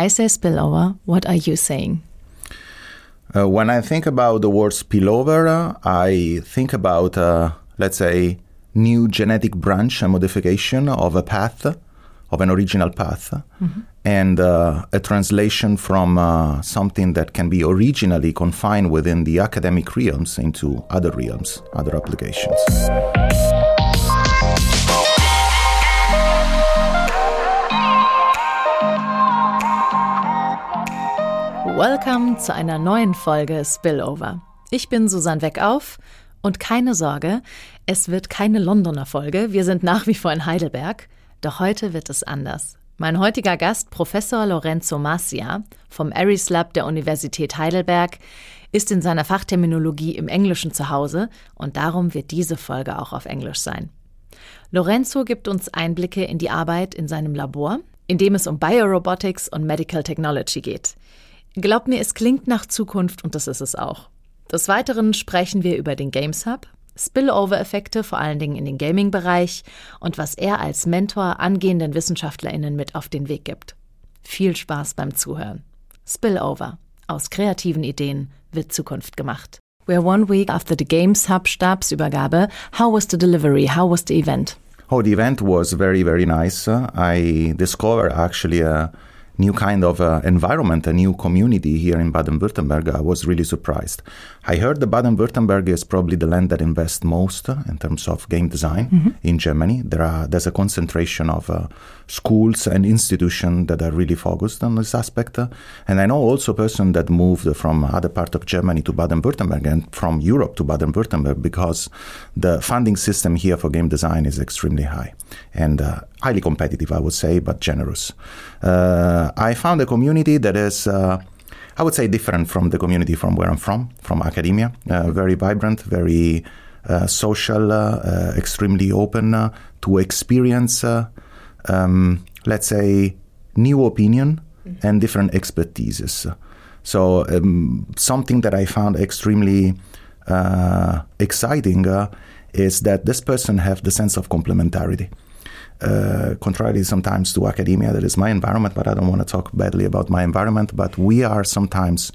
I say spillover. What are you saying? Uh, when I think about the word spillover, uh, I think about, uh, let's say, new genetic branch and modification of a path, of an original path, mm-hmm. and uh, a translation from uh, something that can be originally confined within the academic realms into other realms, other applications. Welcome zu einer neuen Folge Spillover. Ich bin Susanne Weckauf und keine Sorge, es wird keine Londoner Folge. Wir sind nach wie vor in Heidelberg. Doch heute wird es anders. Mein heutiger Gast, Professor Lorenzo Marcia vom Aries Lab der Universität Heidelberg, ist in seiner Fachterminologie im Englischen zu Hause und darum wird diese Folge auch auf Englisch sein. Lorenzo gibt uns Einblicke in die Arbeit in seinem Labor, in dem es um Biorobotics und Medical Technology geht. Glaubt mir, es klingt nach Zukunft und das ist es auch. Des Weiteren sprechen wir über den Games Hub, Spillover-Effekte, vor allen Dingen in den Gaming-Bereich und was er als Mentor angehenden WissenschaftlerInnen mit auf den Weg gibt. Viel Spaß beim Zuhören. Spillover. Aus kreativen Ideen wird Zukunft gemacht. We're one week after the Games Hub Stabsübergabe. How was the delivery? How was the event? Oh, the event was very, very nice. I discovered actually a new kind of uh, environment, a new community here in Baden-Württemberg, I was really surprised. I heard that Baden-Württemberg is probably the land that invests most uh, in terms of game design mm-hmm. in Germany. There are there's a concentration of uh, schools and institutions that are really focused on this aspect. Uh, and I know also a person that moved from other part of Germany to Baden-Württemberg and from Europe to Baden-Württemberg because the funding system here for game design is extremely high and uh, highly competitive, I would say, but generous. Uh, I found a community that is. Uh, I would say different from the community from where I'm from, from academia. Uh, very vibrant, very uh, social, uh, extremely open to experience, um, let's say, new opinion mm-hmm. and different expertises. So um, something that I found extremely exciting is that this person have the sense of complementarity uh, contrary sometimes to academia, that is my environment, but I don't want to talk badly about my environment. But we are sometimes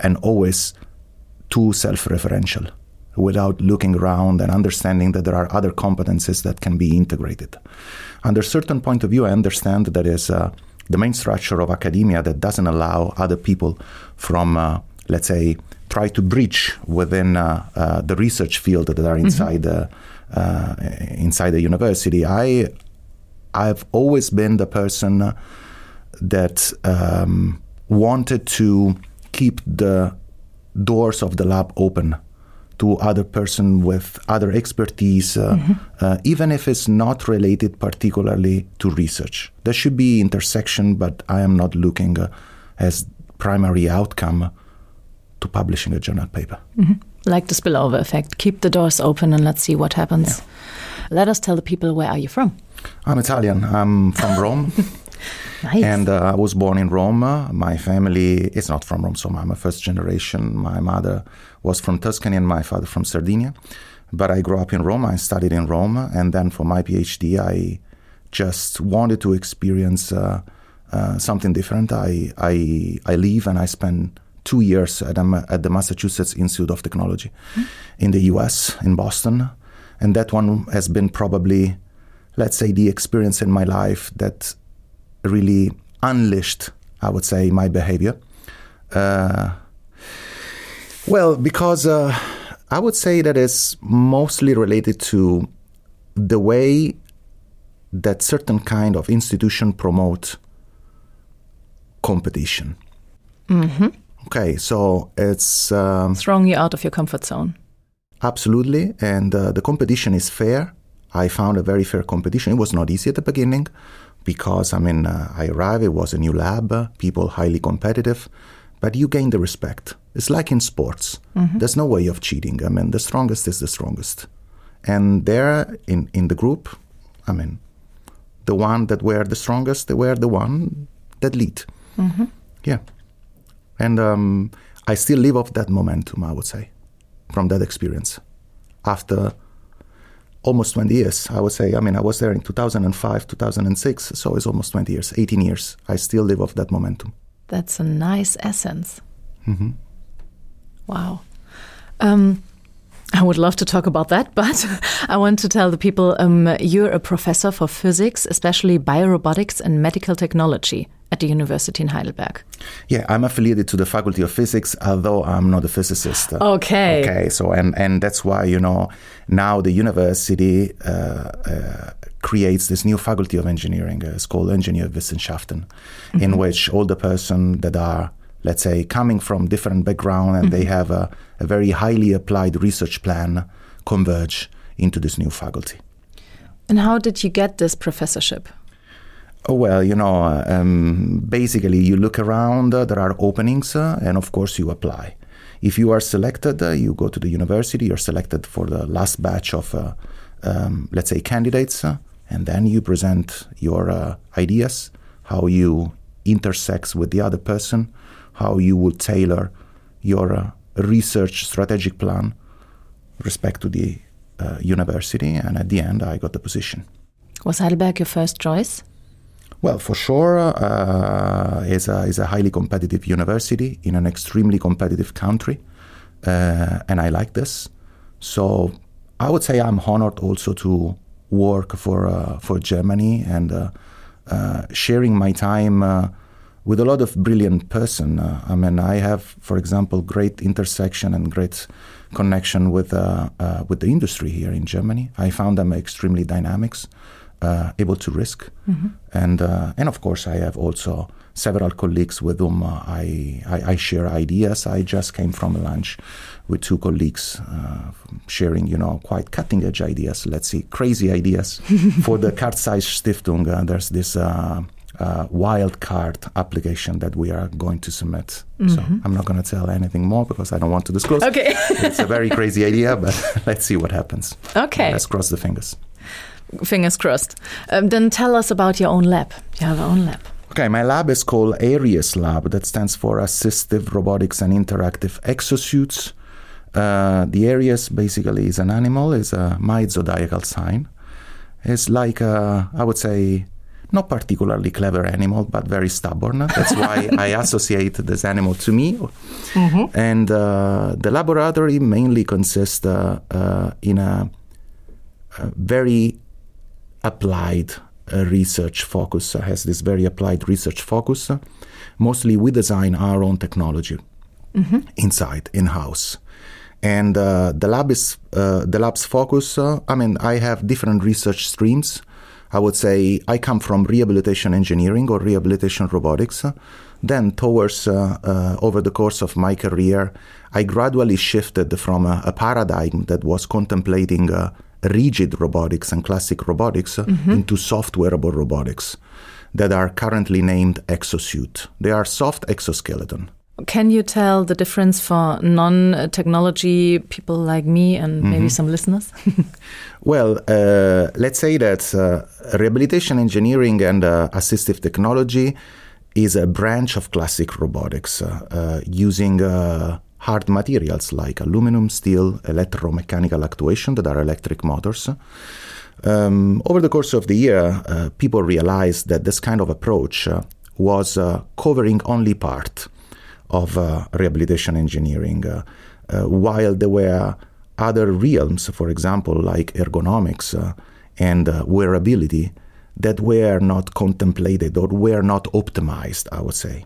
and always too self referential without looking around and understanding that there are other competences that can be integrated. Under certain point of view, I understand that is uh, the main structure of academia that doesn't allow other people from, uh, let's say, try to bridge within uh, uh, the research field that are mm-hmm. inside mm-hmm uh, inside the university, I I've always been the person that um, wanted to keep the doors of the lab open to other person with other expertise, uh, mm-hmm. uh, even if it's not related particularly to research. There should be intersection, but I am not looking uh, as primary outcome to publishing a journal paper. Mm-hmm like the spillover effect. Keep the doors open and let's see what happens. Yeah. Let us tell the people where are you from? I'm Italian. I'm from Rome. nice. And uh, I was born in Rome. My family is not from Rome, so I'm a first generation. My mother was from Tuscany and my father from Sardinia. But I grew up in Rome. I studied in Rome. And then for my PhD, I just wanted to experience uh, uh, something different. I, I, I leave and I spend two years at, um, at the Massachusetts Institute of Technology mm-hmm. in the US, in Boston. And that one has been probably, let's say, the experience in my life that really unleashed, I would say, my behavior. Uh, well, because uh, I would say that it's mostly related to the way that certain kind of institution promote competition. Mm-hmm. Okay, so it's um, throwing you out of your comfort zone. Absolutely, and uh, the competition is fair. I found a very fair competition. It was not easy at the beginning because I mean uh, I arrived. It was a new lab, people highly competitive, but you gain the respect. It's like in sports. Mm-hmm. There's no way of cheating. I mean, the strongest is the strongest, and there in in the group, I mean, the one that were the strongest, they were the one that lead. Mm-hmm. Yeah. And um, I still live off that momentum, I would say, from that experience. After almost 20 years, I would say. I mean, I was there in 2005, 2006, so it's almost 20 years, 18 years. I still live off that momentum. That's a nice essence. Mm-hmm. Wow. Um, I would love to talk about that, but I want to tell the people um, you're a professor for physics, especially biorobotics and medical technology at the University in Heidelberg. Yeah, I'm affiliated to the Faculty of Physics, although I'm not a physicist. Okay. Okay, so and and that's why you know now the university uh, uh, creates this new Faculty of Engineering. Uh, it's called Ingenieurwissenschaften, mm-hmm. in which all the person that are let's say, coming from different background and mm-hmm. they have a, a, very highly applied research plan converge into this new faculty. And how did you get this professorship? Oh, well, you know, uh, um, basically you look around, uh, there are openings, uh, and of course you apply. If you are selected, uh, you go to the university, you're selected for the last batch of, uh, um, let's say, candidates, uh, and then you present your ideas, how you intersect with the other person, how you will tailor your research strategic plan respect to the university. And at the end, I got the position. Was Heidelberg your first choice? Well, for sure, uh, it's, a, it's a highly competitive university in an extremely competitive country. Uh, and I like this. So I would say I'm honored also to work for, uh, for Germany and uh, uh, sharing my time with a lot of brilliant person. Uh, I mean, I have, for example, great intersection and great connection with uh, uh, with the industry here in Germany. I found them extremely dynamics, uh, able to risk, mm-hmm. and uh, and of course, I have also several colleagues with whom uh, I, I, I share ideas. I just came from a lunch with two colleagues sharing, you know, quite cutting edge ideas. Let's see, crazy ideas for the Carl Zeiss Stiftung. there's this uh, wildcard application that we are going to submit. Mm-hmm. So I'm not going to tell anything more because I don't want to disclose. Okay. it's a very crazy idea, but let's see what happens. Okay. Let's cross the fingers. Fingers crossed. Um, then tell us about your own lab. You have your own lab. Okay, my lab is called ARIES Lab. That stands for Assistive Robotics and Interactive Exosuits. Uh, the ARIES basically is an animal, is a zodiacal sign. It's like, a, I would say, not particularly clever animal, but very stubborn. That's why I associate this animal to me. Mm-hmm. And uh, the laboratory mainly consists uh, uh, in a, a, very applied uh, research focus. has this very applied research focus. mostly, we design our own technology mm-hmm. inside, in house. And uh, the lab is uh, the lab's focus. I mean, I have different research streams I would say I come from rehabilitation engineering or rehabilitation robotics. Then, towards uh, uh, over the course of my career, I gradually shifted from a, a paradigm that was contemplating uh, rigid robotics and classic robotics mm-hmm. into soft wearable robotics that are currently named exosuit. They are soft exoskeleton. Can you tell the difference for non technology people like me and mm-hmm. maybe some listeners? well, uh, let's say that uh, rehabilitation engineering and uh, assistive technology is a branch of classic robotics uh, uh, using uh, hard materials like aluminum, steel, electromechanical actuation that are electric motors. Um, over the course of the year, people realized that this kind of approach was covering only part of uh, rehabilitation engineering, uh, uh, while there were other realms, for example, like ergonomics and wearability, that were not contemplated or were not optimized, I would say.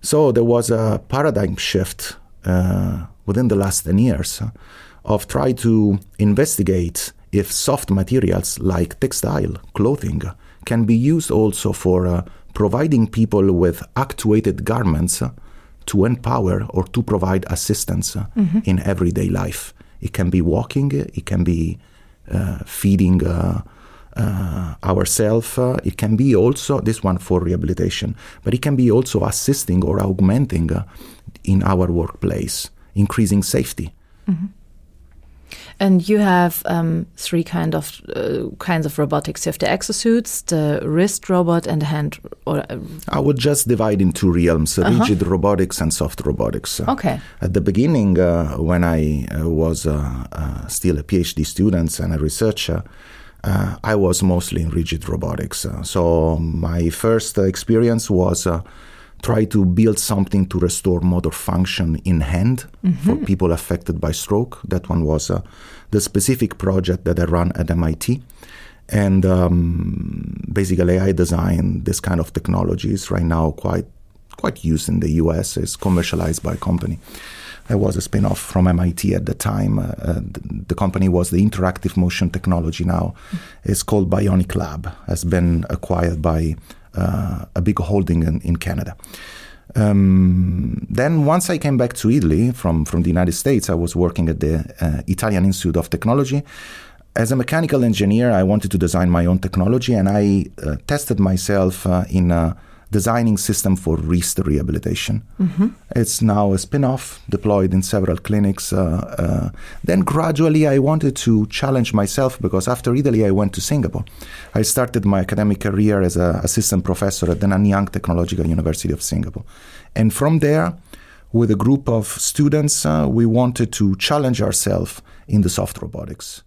So there was a paradigm shift uh, within the last 10 years uh, of try to investigate if soft materials like textile, clothing, can be used also for uh, providing people with actuated garments to empower or to provide assistance uh, mm-hmm. in everyday life. It can be walking, it can be uh, feeding uh, uh, ourselves, uh, it can be also this one for rehabilitation, but it can be also assisting or augmenting uh, in our workplace, increasing safety. Mm-hmm. And you have um, three kind of uh, kinds of robotics. You have the exosuits, the wrist robot, and the hand. Or uh, I would just divide in two realms: uh, rigid robotics and soft robotics. Uh, okay. At the beginning, uh, when I uh, was still a PhD student and a researcher, I was mostly in rigid robotics. so my first experience was try to build something to restore motor function in hand mm-hmm. for people affected by stroke. That one was uh, the specific project that I run at MIT. And um, basically, I design this kind of technologies right now quite quite used in the US. It's commercialized by a company. I was a spin-off from MIT at the time. Uh, the, the, company was the Interactive Motion Technology. Now, mm-hmm. it's called Bionik Lab. Has been acquired by a big holding in, in Canada. Um, then once I came back to Italy from, from the United States, I was working at the uh, Italian Institute of Technology. As a mechanical engineer, I wanted to design my own technology, and I uh, tested myself uh, in designing system for wrist rehabilitation. Mm-hmm. It's now a spin-off deployed in several clinics. Uh, uh, then gradually I wanted to challenge myself because after Italy I went to Singapore. I started my academic career as an assistant professor at the Nanyang Technological University of Singapore. And from there, with a group of students, uh, we wanted to challenge ourselves in the soft robotics.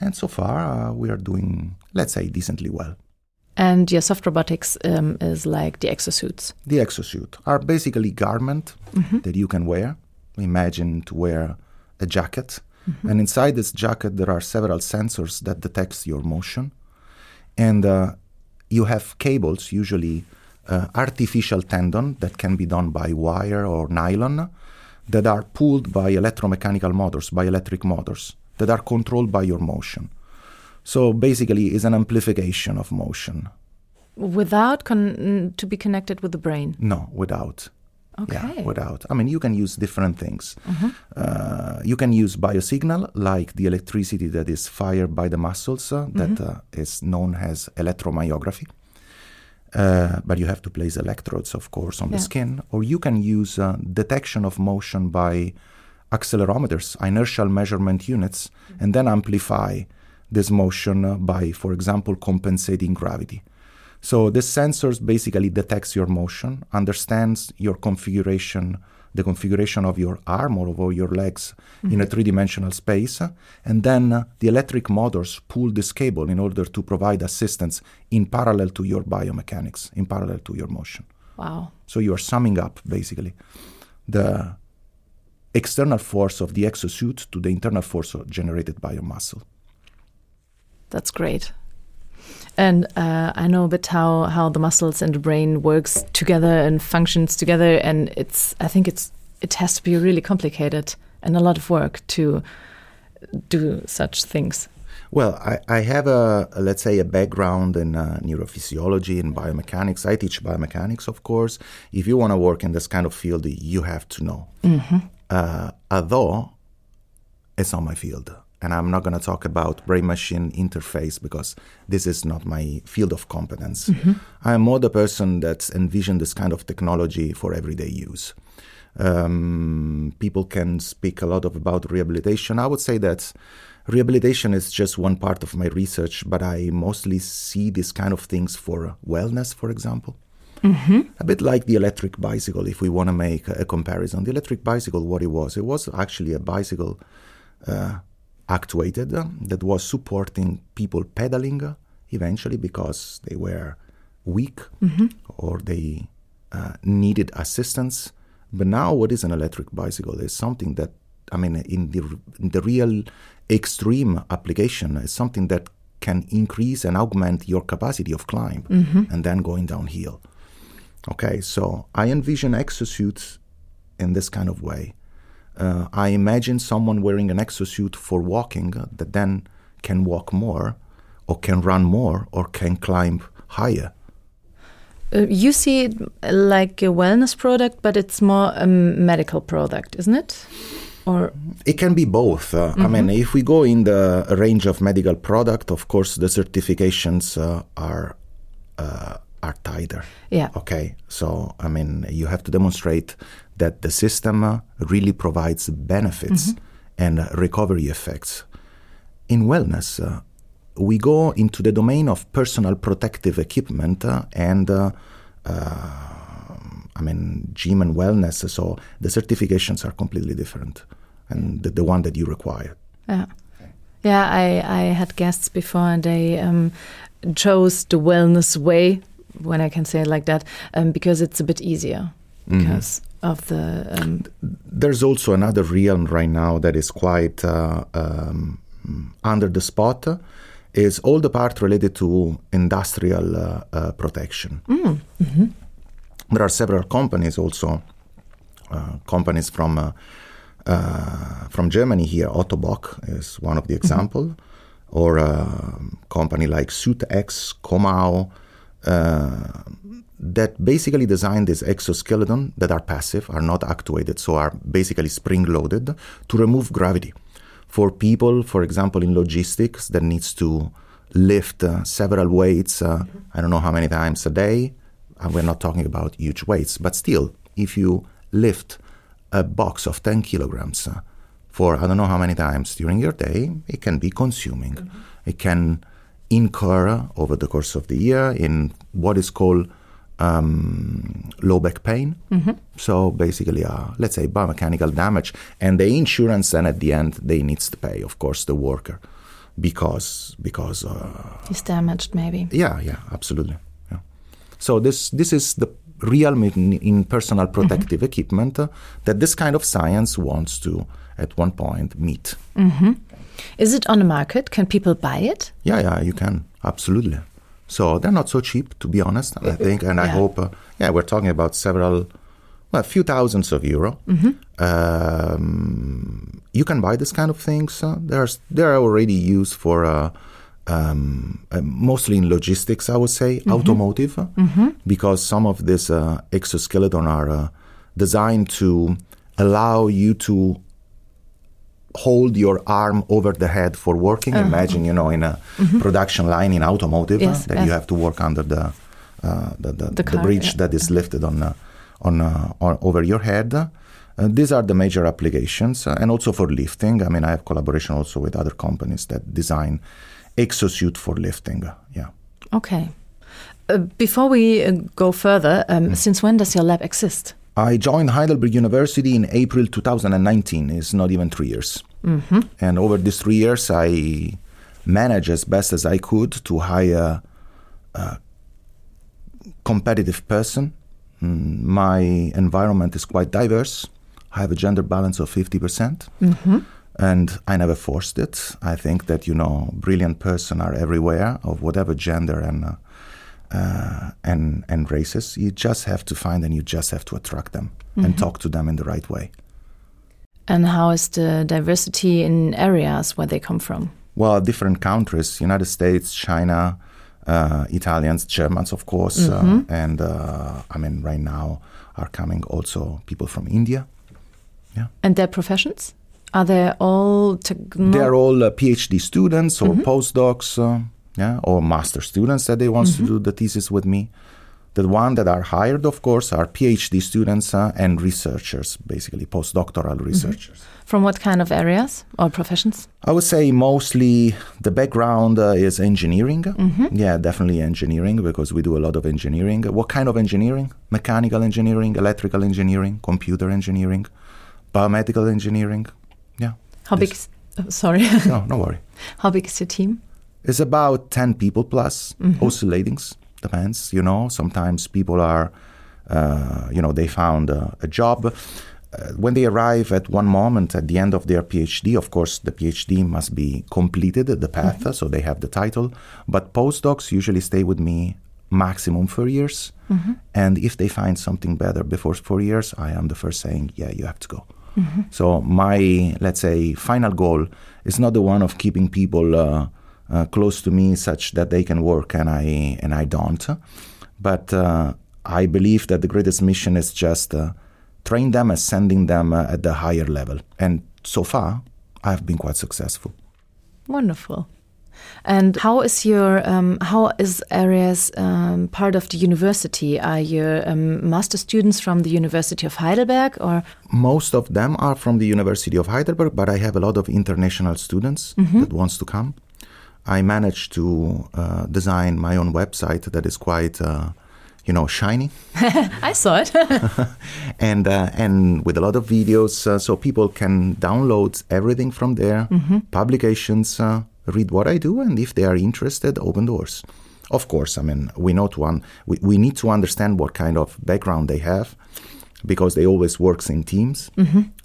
And so far, uh, we are doing, let's say, decently well. And your soft robotics um, is like the exosuits. The exosuit are basically garment mm-hmm. that you can wear. Imagine to wear a jacket, mm-hmm. and inside this jacket there are several sensors that detects your motion, and uh, you have cables, usually uh, artificial tendon that can be done by wire or nylon, that are pulled by electromechanical motors, by electric motors that are controlled by your motion. So basically, it's an amplification of motion. Without con- to be connected with the brain? No, without. Okay. Yeah, without. I mean, you can use different things. Mm-hmm. Uh, you can use biosignal, like the electricity that is fired by the muscles, uh, that mm-hmm. uh, is known as electromyography. Uh, but you have to place electrodes, of course, on yeah. the skin. Or you can use uh, detection of motion by accelerometers, inertial measurement units, mm-hmm. and then amplify this motion by, for example, compensating gravity. So the sensors basically detects your motion, understands your configuration, the configuration of your arm or of your legs mm-hmm. in a mm-hmm. three-dimensional space, and then uh, the electric motors pull this cable in order to provide assistance in parallel to your biomechanics, in parallel to your motion. Wow. So you are summing up basically the external force of the exosuit to the internal force generated by your muscle. That's great. And uh, I know a bit how, how the muscles and the brain works together and functions together, and it's I think it's it has to be really complicated and a lot of work to do such things. Well, I, I have a, a, let's say a background in uh, neurophysiology and biomechanics. I teach biomechanics, of course. If you want to work in this kind of field, you have to know. Mm-hmm. Uh, although it's not my field and I'm not going to talk about brain machine interface because this is not my field of competence. Mm-hmm. I'm more the person that envisioned this kind of technology for everyday use. Um, people can speak a lot of about rehabilitation. I would say that rehabilitation is just one part of my research, but I mostly see this kind of things for wellness, for example. Mm-hmm. A bit like the electric bicycle, if we want to make a comparison. The electric bicycle, what it was, it was actually a bicycle uh, actuated that was supporting people pedaling eventually because they were weak mm-hmm. or they uh, needed assistance. But now, what is an electric bicycle is something that, I mean, in the, in the real extreme application, is something that can increase and augment your capacity of climb mm-hmm. and then going downhill. Okay, so I envision exosuits in this kind of way uh, I imagine someone wearing an exosuit for walking uh, that then can walk more, or can run more, or can climb higher. Uh, you see it like a wellness product, but it's more a medical product, isn't it? Or it can be both. Uh, mm-hmm. I mean, if we go in the range of medical product, of course, the certifications uh, are uh, are tighter. Yeah. Okay. So I mean, you have to demonstrate that the system uh, really provides benefits. Mm-hmm. and recovery effects. In wellness, uh, we go into the domain of personal protective equipment uh, and uh, I mean, gym and wellness. So the certifications are completely different, and the, the one that you require. Yeah. Yeah, I, I had guests before and they um, chose the wellness way, when I can say it like that, um, because it's a bit easier because mm-hmm. of the. Um, There's also another realm right now that is quite uh, um, under the spot. Is all the part related to industrial uh, uh, protection. Mm. Mm-hmm. There are several companies also, uh, companies from uh, uh, from Germany here. Ottobock is one of the mm-hmm. example, mm-hmm. or a company like SuitX, Comau, uh, that basically designed this exoskeleton that are passive, are not actuated, so are basically spring loaded to remove gravity. For people, for example, in logistics that needs to lift uh, several weights, uh. I don't know how many times a day, and we're not talking about huge weights, but still, if you lift a box of 10 kilograms uh, for I don't know how many times during your day, it can be consuming. Mm-hmm. It can incur over the course of the year in what is called um, low back pain. Mm-hmm. So basically, uh, let's say biomechanical damage, and the insurance then at the end they needs to pay, of course, the worker because because uh, he's damaged, maybe. Yeah, yeah, absolutely. Yeah. So this this is the realm in, in personal mm-hmm. protective mm-hmm. equipment uh, that this kind of science wants to at one point meet. Mm-hmm. Is it on the market? Can people buy it? Yeah, yeah, you can absolutely. So they're not so cheap, to be honest. I think, and yeah. I hope. Uh, yeah, we're talking about several, well, a few thousands of euro. Mm-hmm. Um, you can buy this kind of things. Uh, there's they're already used for. Uh, um, uh, mostly in logistics, I would say, mm-hmm. automotive, mm-hmm. because some of these uh, exoskeleton are uh, designed to allow you to hold your arm over the head for working. Uh-huh. Imagine, you know, in a mm-hmm. production line in automotive yes, that yes. you have to work under the uh, the, the, the, car, the, bridge yeah. that is lifted on uh, on, uh, on, over your head. Uh, these are the major applications, uh, and also for lifting. I mean, I have collaboration also with other companies that design exosuit for lifting. yeah. Okay. Uh, before we go further, um, mm. since when does your lab exist? I joined Heidelberg University in April 2019. It's not even three years. Mm-hmm. And over these three years, I managed as best as I could to hire a competitive person. Mm, my environment is quite diverse. I have a gender balance of 50%. percent mm-hmm. And I never forced it. I think that, you know, brilliant person are everywhere of whatever gender and uh, uh, and and races. You just have to find and you just have to attract them mm-hmm. and talk to them in the right way. And how is the diversity in areas where they come from? Well, different countries: United States, China, uh, Italians, Germans, of course, uh, mm-hmm. uh, and I mean, right now are coming also people from India. Yeah. And their professions? Are they all? They're all uh, PhD students or mm-hmm. postdocs. Uh, yeah, or master students that they want mm-hmm. to do the thesis with me. The one that are hired, of course, are PhD students uh, and researchers, basically postdoctoral mm-hmm. researchers. Mm-hmm. From what kind of areas or professions? I would say mostly the background uh, is engineering. Mm-hmm. Yeah, definitely engineering because we do a lot of engineering. What kind of engineering? Mechanical engineering, electrical engineering, computer engineering, biomedical engineering. Yeah. How big? Is, oh, sorry. no, no worry. How big is your team? It's about 10 people plus, mm-hmm. oscillating, depends, you know. Sometimes people are, uh, you know, they found a, a job. Uh, when they arrive at one moment at the end of their PhD, of course, the PhD must be completed, the path, mm-hmm. so they have the title. But postdocs usually stay with me maximum four years. Mm-hmm. And if they find something better before four years, I am the first saying, yeah, you have to go. Mm-hmm. So my, let's say, final goal is not the one of keeping people. Uh, uh, close to me such that they can work and I and I don't. But uh, I believe that the greatest mission is just uh, train them, ascending them uh, at the higher level. And so far, I've been quite successful. Wonderful. And how is your um, how is ARIES um, part of the university? Are your um, master students from the University of Heidelberg or? Most of them are from the University of Heidelberg, but I have a lot of international students that wants to come. I managed to uh, design my own website that is quite, uh, you know, shiny. I saw it. and uh, and with a lot of videos, uh, so people can download everything from there, publications, uh, read what I do, and if they are interested, open doors. Of course, I mean we not one we, we need to understand what kind of background they have because they always works in teams.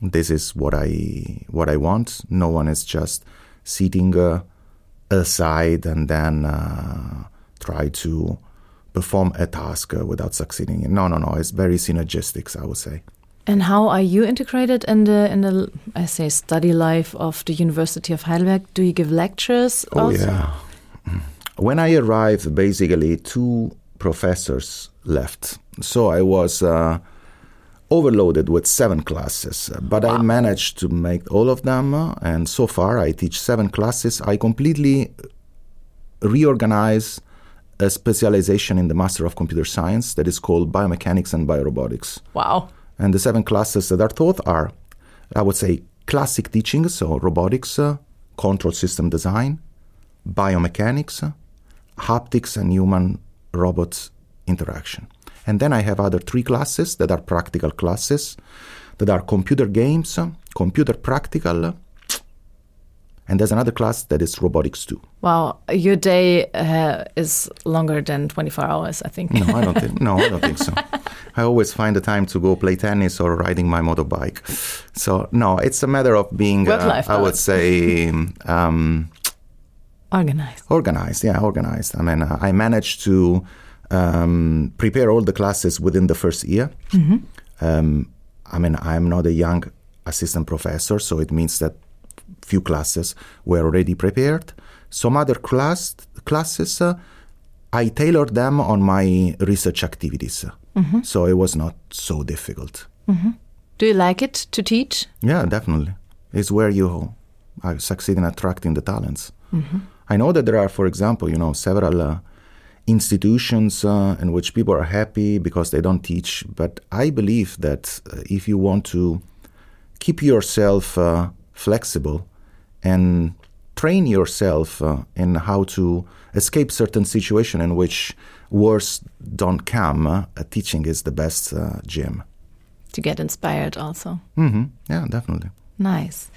This is what I what I want. No one is just sitting uh, aside and then uh, try to perform a task uh, without succeeding. No, no, no. It's very synergistics, I would say. and how are you integrated in the in the I say study life of the University of Heidelberg? Do you give lectures? Oh also? yeah. When I arrived, basically two professors left, so I was uh, overloaded with seven classes. But I managed to make all of them, uh, and so far I teach seven classes. I completely reorganize a specialization in the Master of Computer Science that is called Biomechanics and Biorobotics. Wow. And the seven classes that are taught are, I would say, classic teaching, so robotics, uh, control system design, biomechanics, uh, haptics, and human robot interaction. And then I have other three classes that are practical classes, that are computer games, computer practical, and there's another class that is robotics too. Wow. Your day uh, is longer than 24 hours, I think. No, I don't think. No, I don't think so. I always find the time to go play tennis or riding my motorbike. So no, it's a matter of being, uh, I would say, um, Organized. organized. Yeah, organized. I mean, uh, I managed to um, prepare all the classes within the first year. Um, I mean, I'm not a young assistant professor, so it means that few classes were already prepared. Some other class classes, uh, I tailored them on my research activities, so it was not so difficult. Do you like it to teach? Yeah, definitely. It's where you uh, succeed in attracting the talents. I know that there are, for example, you know, several uh, institutions uh, in which people are happy because they don't teach. But I believe that uh, if you want to keep yourself uh, flexible and train yourself uh, in how to escape certain situation in which words don't come, uh, teaching is the best uh, gym. To get inspired also. hmm Yeah, definitely. Nice.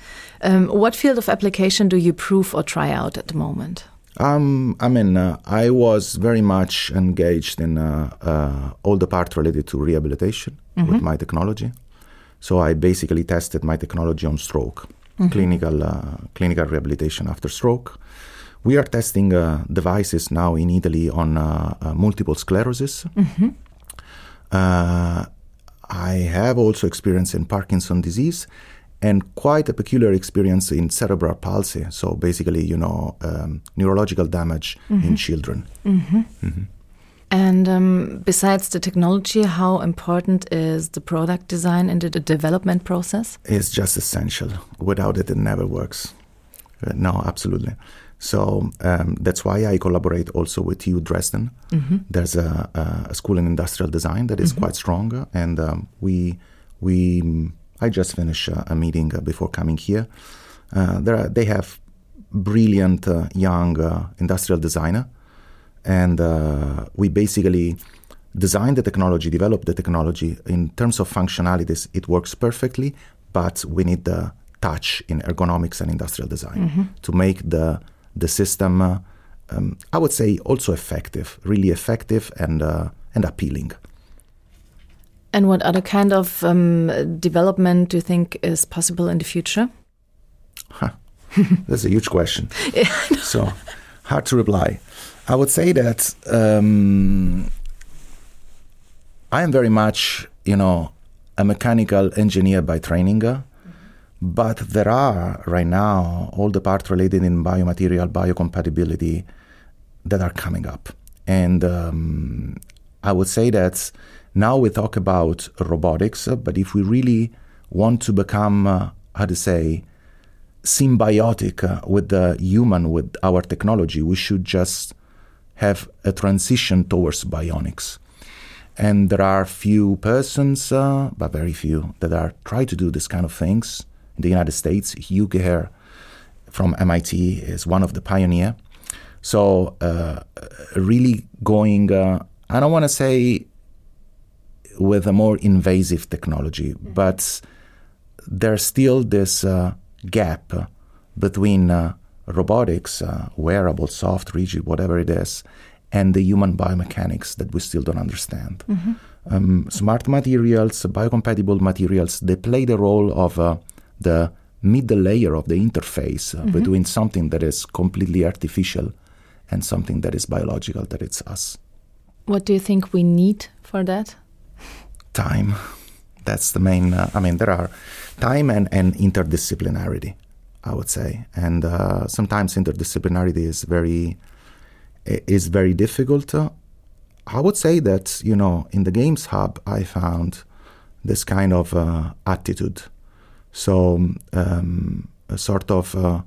Um, what field of application do you prove or try out at the moment? Um, I mean, uh, I was very much engaged in uh, uh, all the part related to rehabilitation with my technology. So I basically tested my technology on stroke, clinical uh, clinical rehabilitation after stroke. We are testing uh, devices now in Italy on uh, multiple sclerosis. Uh, I have also experience in Parkinson disease and quite a peculiar experience in cerebral palsy. So basically, you know, um, neurological damage in children. And um, besides the technology, how important is the product design in the development process? It's just essential. Without it, it never works. Uh, no, absolutely. So um, that's why I collaborate also with you, Dresden. There's a, a school in industrial design that is quite strong, and um, we we I just finished a, a meeting uh, before coming here. Uh, there are, they have brilliant uh, young uh, industrial designer, and uh, we basically designed the technology, developed the technology. In terms of functionalities, it works perfectly, but we need the touch in ergonomics and industrial design to make the the system, uh, um, I would say, also effective, really effective and uh, and appealing. And what other kind of um, development do you think is possible in the future? That's a huge question. so hard to reply. I would say that um, I am very much, you know, a mechanical engineer by training, uh, but there are right now all the parts related in biomaterial biocompatibility that are coming up, and um, I would say that now we talk about robotics, uh, but if we really want to become, uh, how to say, symbiotic uh, with the human, with our technology. We should just have a transition towards bionics. And there are few persons, uh, but very few, that are try to do this kind of things. In the United States, Hugh Herr from MIT is one of the pioneer. So uh, really going, uh, I don't want to say with a more invasive technology, mm-hmm. but there's still this uh, gap between uh, robotics, uh, wearable, soft, rigid, whatever it is, and the human biomechanics that we still don't understand. Mm-hmm. Um, smart materials, biocompatible materials, they play the role of uh, the middle layer of the interface uh, mm-hmm. between something that is completely artificial and something that is biological, that it's us. What do you think we need for that? Time. That's the main. Uh, I mean, there are time and, and interdisciplinarity, I would say, and uh, sometimes interdisciplinarity is very is very difficult. I would say that you know in the Games Hub I found this kind of uh, attitude, so um, a sort of uh,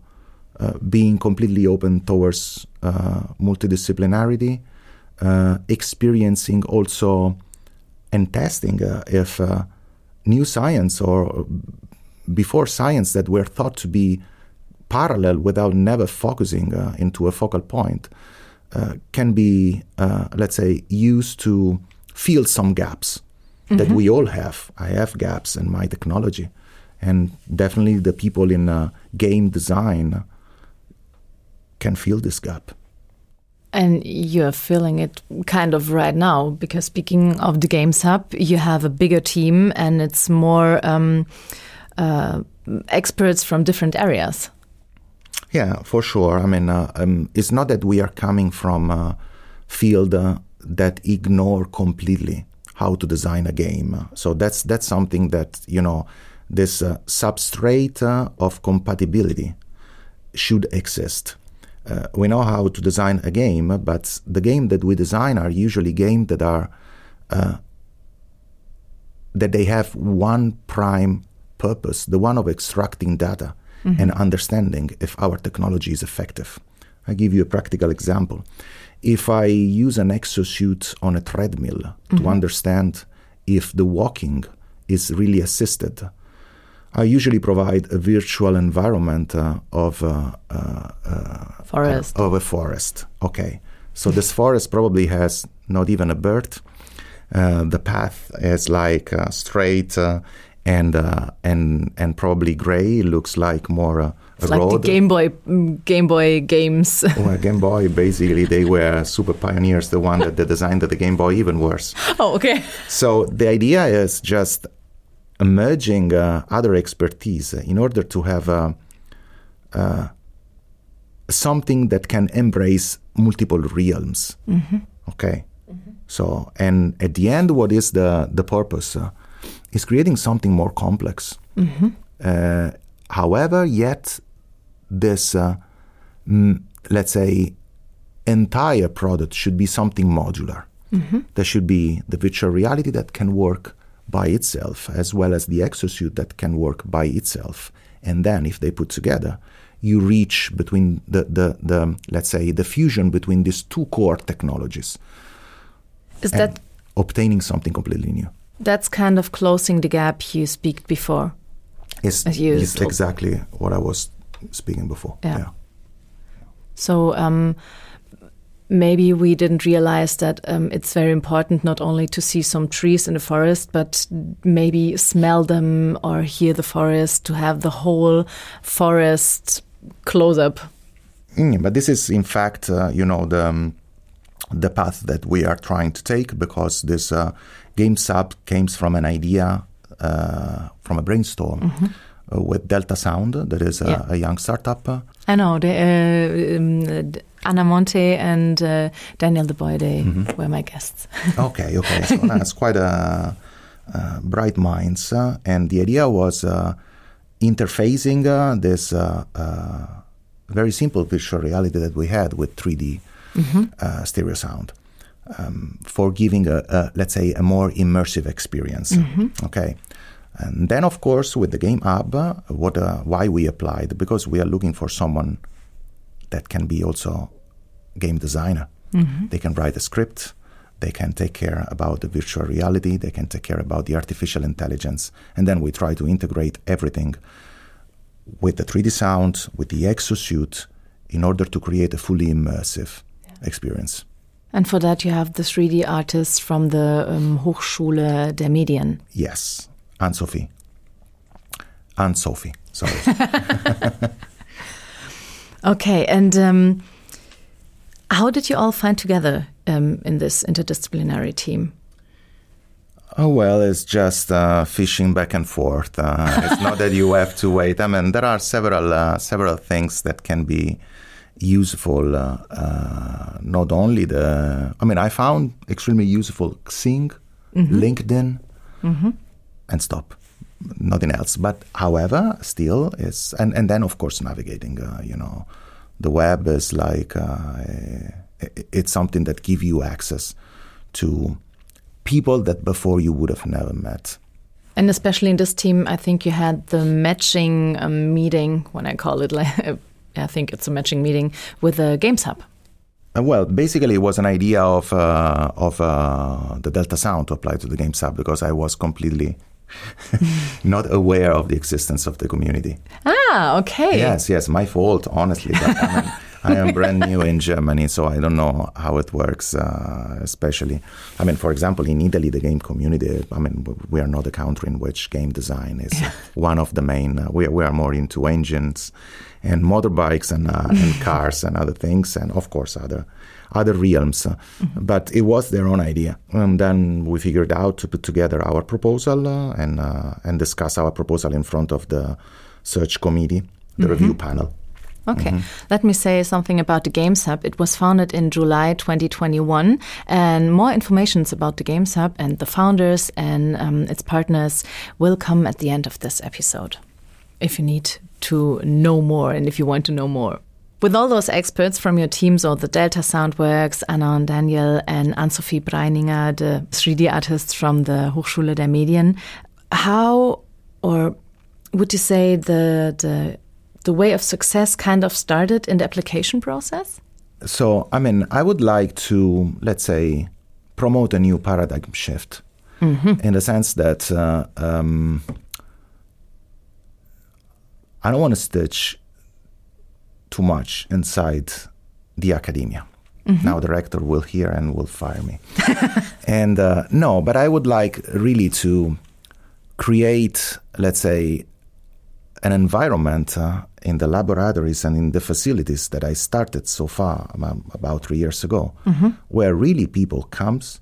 uh, being completely open towards uh, multidisciplinarity, uh, experiencing also and testing uh, if new science or before science that were thought to be parallel without never focusing uh, into a focal point uh, can be, uh, let's say, used to fill some gaps mm-hmm. that we all have. I have gaps in my technology, and definitely the people in uh, game design can fill this gap. And you're feeling it kind of right now because speaking of the Games Hub, you have a bigger team and it's more um, uh, experts from different areas. Yeah, for sure. I mean, uh, um, it's not that we are coming from a field uh, that ignore completely how to design a game. So that's that's something that you know this uh, substrate uh, of compatibility should exist uh, we know how to design a game, but the game that we design are usually games that are uh, that they have one prime purpose, the one of extracting data mm-hmm. and understanding if our technology is effective. I give you a practical example. If I use an exosuit on a treadmill mm-hmm. to understand if the walking is really assisted, I usually provide a virtual environment uh, of uh, uh, uh forest. of a forest. Okay, so this forest probably has not even a bird. Uh, the path is like uh, straight and and and probably gray. It looks like more a like road. the Game Boy Game Boy games. well, Game Boy basically they were super pioneers. The one that they designed the Game Boy even worse. Oh, okay. So the idea is just merging uh, other expertise in order to have uh, uh, something that can embrace multiple realms. Mm-hmm. Okay. Mm-hmm. So, and at the end, what is the the purpose? Uh, is creating something more complex. Mm-hmm. Uh, however, yet this, uh, m- let's say, entire product should be something modular. Mm-hmm. There should be the virtual reality that can work by itself, as well as the exosuit that can work by itself. And then, if they put together, you reach between the, the, the let's say, the fusion between these two core technologies. Is that obtaining something completely new? That's kind of closing the gap you speak before. Is is exactly what I was speaking before. Yeah. yeah. So. Um, maybe we didn't realize that um, it's very important not only to see some trees in the forest, but maybe smell them or hear the forest, to have the whole forest close up. Mm, but this is, in fact, uh, you know, the. Um, the path that we are trying to take because this uh, Games Hub came from an idea uh, from a brainstorm mm -hmm. with Delta Sound, that is a, yeah. a young startup. I know. The, uh, um, Ana Monte and uh, Daniel Deboy, they mm -hmm. were my guests. okay, okay. So that's quite a, uh, bright minds. Uh, and the idea was uh, interfacing uh, this uh, very simple virtual reality that we had with 3D mm -hmm. stereo sound. Um, for giving a, a, let's say a more immersive experience. Mm -hmm. Okay, And then, of course, with the Game Hub, uh, what, uh, why we applied? Because we are looking for someone that can be also game designer. Mm-hmm. They can write a script, they can take care about the virtual reality, they can take care about the artificial intelligence, and then we try to integrate everything with the 3D sound, with the exosuit, in order to create a fully immersive yeah. experience. And for that, you have the 3D artists from the um, Hochschule der Medien. Yes, and Sophie. And Sophie, sorry. okay, and um, how did you all find together um, in this interdisciplinary team? Oh, well, it's just uh, fishing back and forth. Uh, it's not that you have to wait. I mean, there are several uh, several things that can be useful. Uh, uh, not only the, I mean, I found extremely useful Xing, mm-hmm. LinkedIn, mm-hmm. And stop. Nothing else. But however, still is, and, and then of course navigating. Uh, you know, the web is like it's something that give you access to people that before you would have never met. And especially in this team, I think you had the matching um, meeting, when I call it, like, I think it's a matching meeting with the Games Hub. Uh, well, basically, it was an idea of uh, of uh, the Delta Sound to apply to the Games Hub because I was completely not aware of the existence of the community. Ah, okay. Yes, yes, my fault, honestly. But, I mean, I am brand new in Germany, so I don't know how it works, uh, especially. I mean, for example, in Italy, the game community, I mean, we are not a country in which game design is one of the main, uh, we, we are more into engines and motorbikes and, uh, and cars and other things, and of course, other other realms. Mm-hmm. But it was their own idea. And then we figured out to put together our proposal uh, and, uh, and discuss our proposal in front of the search committee, the mm-hmm. review panel. Okay. Mm-hmm. Let me say something about the Games Hub. It was founded in July 2021, and more information about the Games Hub and the founders and um, its partners will come at the end of this episode. If you need to know more and if you want to know more. With all those experts from your teams or the Delta Soundworks, Ana and Daniel, and Anne-Sophie Breininger, the 3D artists from the Hochschule der Medien, how or would you say the the the way of success kind of started in the application process? So, I mean, I would like to, let's say, promote a new paradigm shift mm-hmm. in the sense that uh, um, I don't want to stitch too much inside the academia. Mm-hmm. Now the rector will hear and will fire me. and uh, no, but I would like really to create, let's say, an environment uh, in the laboratories and in the facilities that I started so far um, about three years ago, mm-hmm. where really people comes,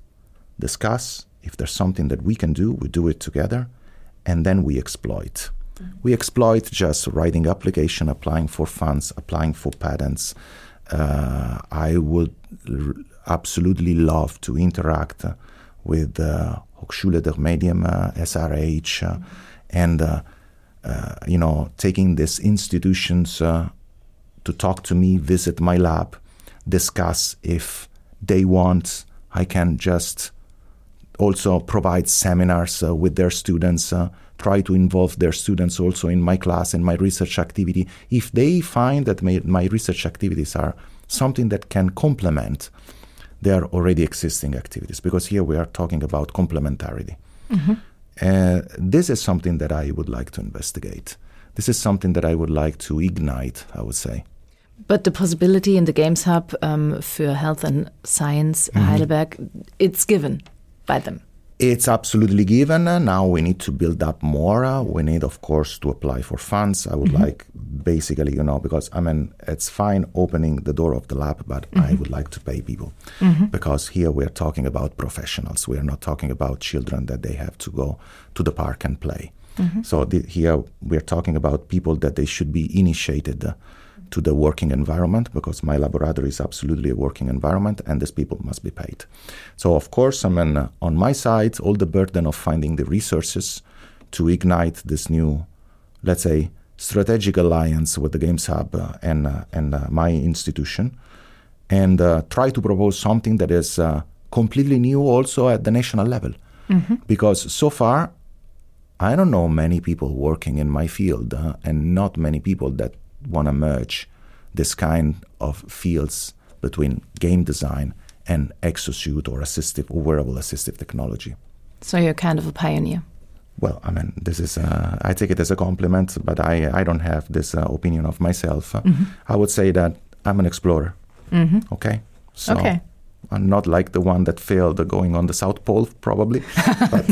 discuss if there's something that we can do, we do it together, and then we exploit. We exploit just writing application, applying for funds, applying for patents. Uh, I would r- absolutely love to interact uh, with uh, Hochschule der Medien, uh, SRH, uh, mm-hmm. and uh, uh, you know, taking these institutions uh, to talk to me, visit my lab, discuss if they want. I can just also provide seminars uh, with their students, uh, try to involve their students also in my class and my research activity. If they find that my, my research activities are something that can complement their already existing activities, because here we are talking about complementarity. Mm-hmm. Uh, this is something that I would like to investigate. This is something that I would like to ignite, I would say. But the possibility in the Games Hub um, for Health and Science mm -hmm. Heidelberg, it's given by them. It's absolutely given. Now we need to build up more. We need, of course, to apply for funds. I would mm-hmm. like basically, you know, because I mean, it's fine opening the door of the lab, but mm-hmm. I would like to pay people mm-hmm. because here we're talking about professionals. We are not talking about children that they have to go to the park and play. Mm-hmm. So the, here we're talking about people that they should be initiated. Uh, to the working environment because my laboratory is absolutely a working environment and these people must be paid. So, of course, I mean, on my side, all the burden of finding the resources to ignite this new, let's say, strategic alliance with the Games Hub uh, and, uh, and uh, my institution and uh, try to propose something that is uh, completely new also at the national level. Mm-hmm. Because so far, I don't know many people working in my field, uh, and not many people that want to merge this kind of fields between game design and exosuit or assistive or wearable assistive technology. So you're kind of a pioneer. Well, I mean, this is, uh, I take it as a compliment, but I, I don't have this uh, opinion of myself. Mm-hmm. I would say that I'm an explorer. Mm-hmm. Okay. So Okay. I'm not like the one that failed going on the South Pole, probably. but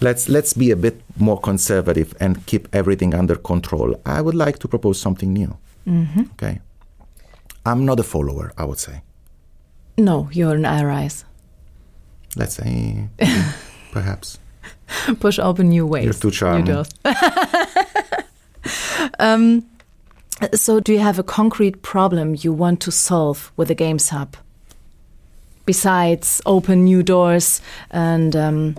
let's let's be a bit more conservative and keep everything under control. I would like to propose something new. Mm-hmm. Okay. I'm not a follower, I would say. No, you're an ARIES. Let's say perhaps. Push open new ways. You're too charming. You um, so, do you have a concrete problem you want to solve with the Games Hub? Besides open new doors and um,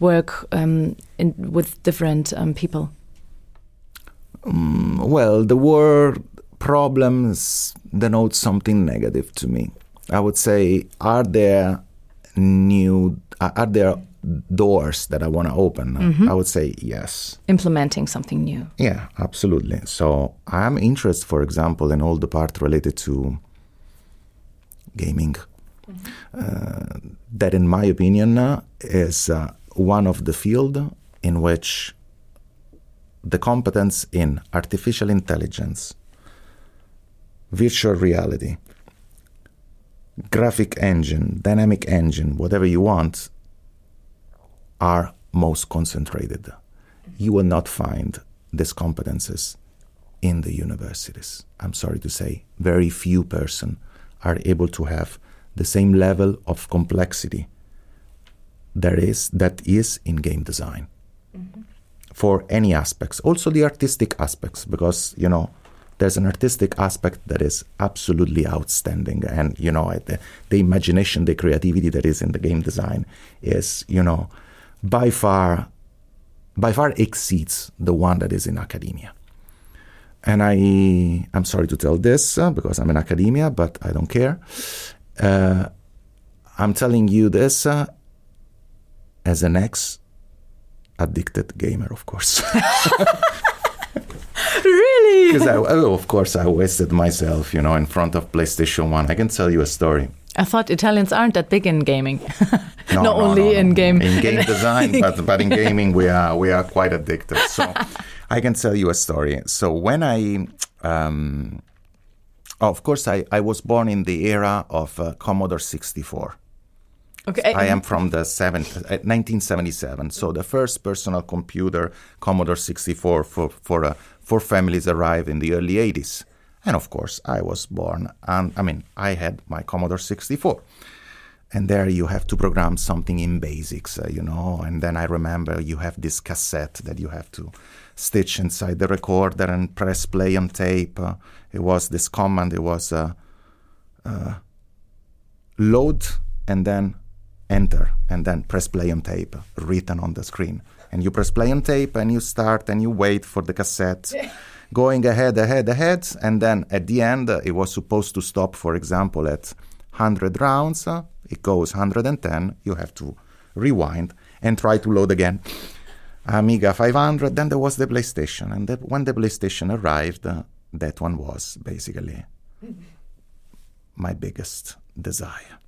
work um, in, with different um, people. Mm, well, the word problems denotes something negative to me. I would say, are there new, are are there doors that I want to open? I would say yes. Implementing something new. Yeah, absolutely. So I'm interested, for example, in all the part related to gaming. Uh, that, in my opinion, uh, is uh, one of the field in which the competence in artificial intelligence, virtual reality, graphic engine, dynamic engine, whatever you want, are most concentrated. You will not find these competences in the universities. I'm sorry to say, very few person are able to have the same level of complexity there is that is in game design for any aspects, also the artistic aspects, because you know there's an artistic aspect that is absolutely outstanding, and you know the, the imagination, the creativity that is in the game design is you know by far by far exceeds the one that is in academia. And I, I'm sorry to tell this uh, because I'm in academia, but I don't care. Uh, I'm telling you this uh, as an ex addicted gamer, of course. Really? Because I, oh, of course, I wasted myself, you know, in front of PlayStation One. I can tell you a story. I thought Italians aren't that big in gaming. No, Not no, only no, no. in game. in game design, but but in gaming we are we are quite addicted. So I can tell you a story. So when I um, oh, of course I, I was born in the era of uh, Commodore 64. Okay. I am from the seven, uh, 1977. So the first personal computer, Commodore 64, for for uh, for families arrived in the early 80s. And of course, I was born, and I mean, I had my Commodore 64. And there you have to program something in basics, uh, you know. And then I remember you have this cassette that you have to stitch inside the recorder and press play on tape. Uh, it was this command, it was uh, uh, load and then enter and then press play on tape written on the screen. And you press play on tape and you start and you wait for the cassette going ahead, ahead, ahead. And then at the end, uh, it was supposed to stop, for example, at 100 rounds. Uh, it goes 110. You have to rewind and try to load again. Amiga 500. Then there was the PlayStation. And when the PlayStation arrived, uh, that one was basically my biggest desire.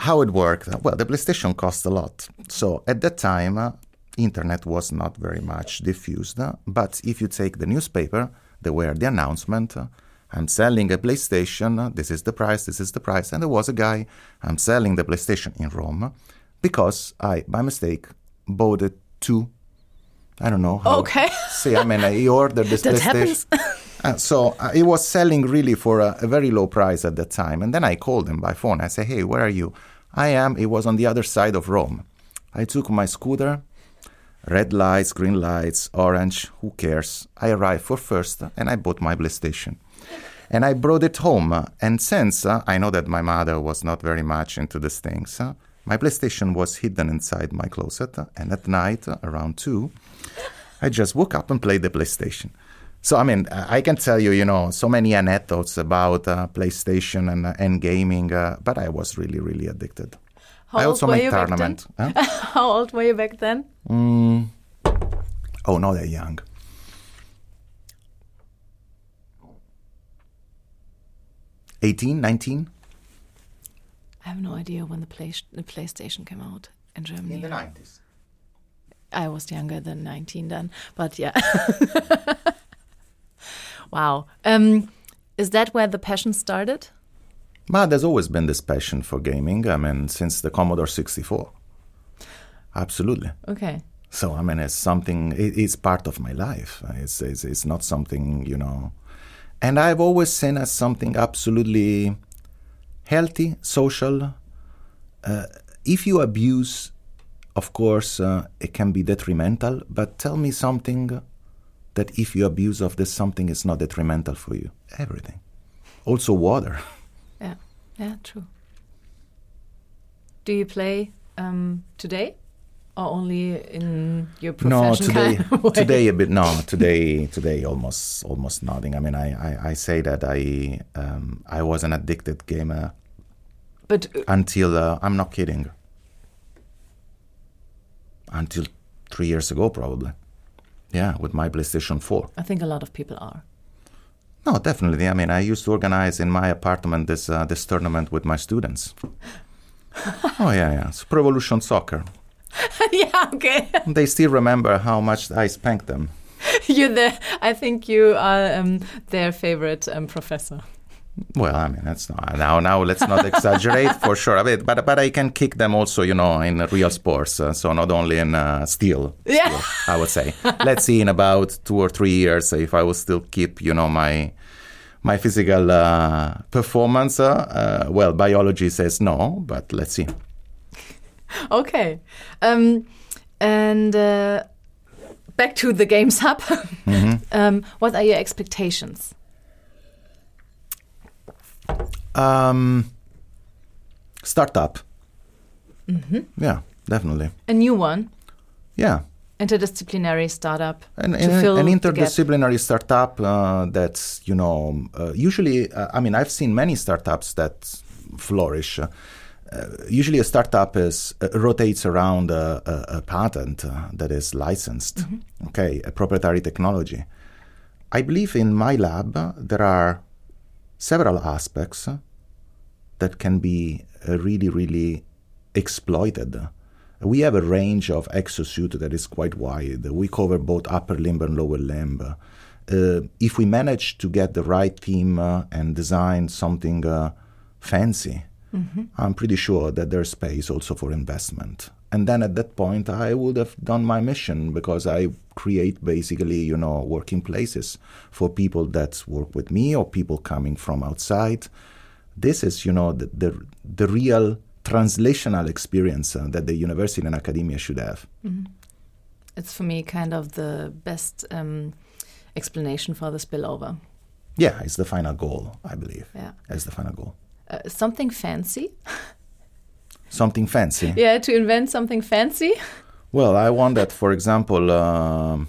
How it worked? Well, the PlayStation cost a lot. So at that time, uh, internet was not very much diffused. uh, but if you take the newspaper, there were the announcement. uh, I'm selling a PlayStation. uh, This is the price. This is the price. And there was a guy. I'm selling the PlayStation in Rome because I, by mistake, bought it two. I don't know. How, Okay. See, I mean, he ordered this That PlayStation. Uh, so uh, he was selling really for a, a very low price at that time. And then I called him by phone. I said, "Hey, where are you?" I am. It was on the other side of Rome. I took my scooter. Red lights, green lights, orange. Who cares? I arrived for first, and I bought my PlayStation. And I brought it home. And since uh, I know that my mother was not very much into these things, uh, my PlayStation was hidden inside my closet. And at night, uh, around two, I just woke up and played the PlayStation. So I mean, I can tell you, you know, so many anecdotes about uh, PlayStation and uh, and gaming, uh, but I was really, really addicted. How I old also were made you back then? tournament. huh? How old were you back then? Mm. Oh, not that young. Eighteen, nineteen. I have no idea when the, play- the PlayStation came out in Germany. In the nineties. I was younger than 19 then, but yeah. wow. Um, is that where the passion started? But there's always been this passion for gaming. I mean, since the Commodore 64. Absolutely. Okay. So I mean, it's something. It, it's part of my life. It's, it's it's not something you know. And I've always seen as something absolutely healthy, social. Uh, if you abuse, of course, uh, it can be detrimental. But tell me something that if you abuse of this, something is not detrimental for you. Everything, also water. Yeah. Yeah. True. Do you play um, today? or only in your profession? No, today, kind of today a bit. No, today, today almost, almost nothing. I mean, I, I, I say that I, um, I was an addicted gamer But uh, until uh, I'm not kidding. Until three years ago, probably. Yeah, with my PlayStation Four. I think a lot of people are. No, definitely. I mean, I used to organize in my apartment this uh, this tournament with my students. oh yeah, yeah. It's Pro Evolution Soccer. yeah. Okay. They still remember how much I spanked them. You're the. I think you are um, their favorite um, professor. Well, I mean, that's not now. Now, let's not exaggerate for sure. A bit, but but I can kick them also, you know, in real sports. Uh, so not only in uh, steel. Yeah. steel, I would say. let's see in about two or three years if I will still keep, you know, my my physical uh, performance. Uh, uh, well, biology says no, but let's see. Okay. Um, and uh, back to the Games Hub. um, what are your expectations? Um, startup. Mhm. Yeah, definitely. A new one, Yeah. interdisciplinary startup An, an, an interdisciplinary startup uh, that's you know uh, usually uh, I mean I've seen many startups that flourish. Uh, usually a startup is uh, rotates around a, a, a patent uh, that is licensed, okay, a proprietary technology. I believe in my lab uh, there are several aspects uh, that can be uh, really really exploited. We have a range of exosuit that is quite wide. We cover both upper limb and lower limb. Uh, if we manage to get the right team uh, and design something uh, fancy, I'm pretty sure that there's space also for investment. And then at that point, I would have done my mission because I create basically, you know, working places for people that work with me or people coming from outside. This is, you know, the the, the real translational experience uh, that the university and academia should have. It's for me kind of the best um, explanation for the spillover. Yeah, it's the final goal, I believe. Yeah. It's the final goal. Uh, something fancy? Something fancy. Yeah, to invent something fancy? Well, I want that, for example, um,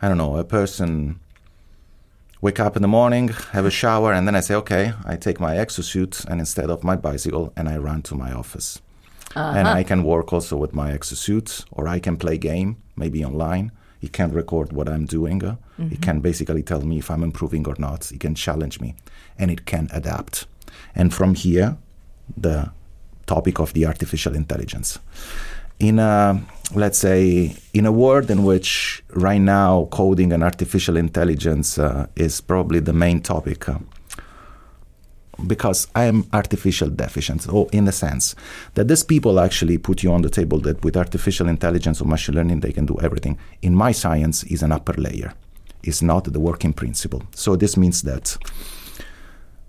I don't know, a person wake up in the morning, have a shower, and then I say, okay, I take my exosuit and instead of my bicycle, and I run to my office. And I can work also with my exosuit, or I can play game, maybe online. It can record what I'm doing. Uh, He can basically tell me if I'm improving or not. It can challenge me, and it can adapt. And from here, the topic of the artificial intelligence. In a, let's say, in a world in which right now coding and artificial intelligence uh, is probably the main topic, uh, because I am artificial deficient, or in the sense that these people actually put you on the table that with artificial intelligence or machine learning they can do everything. In my science, is an upper layer, is not the working principle. So this means that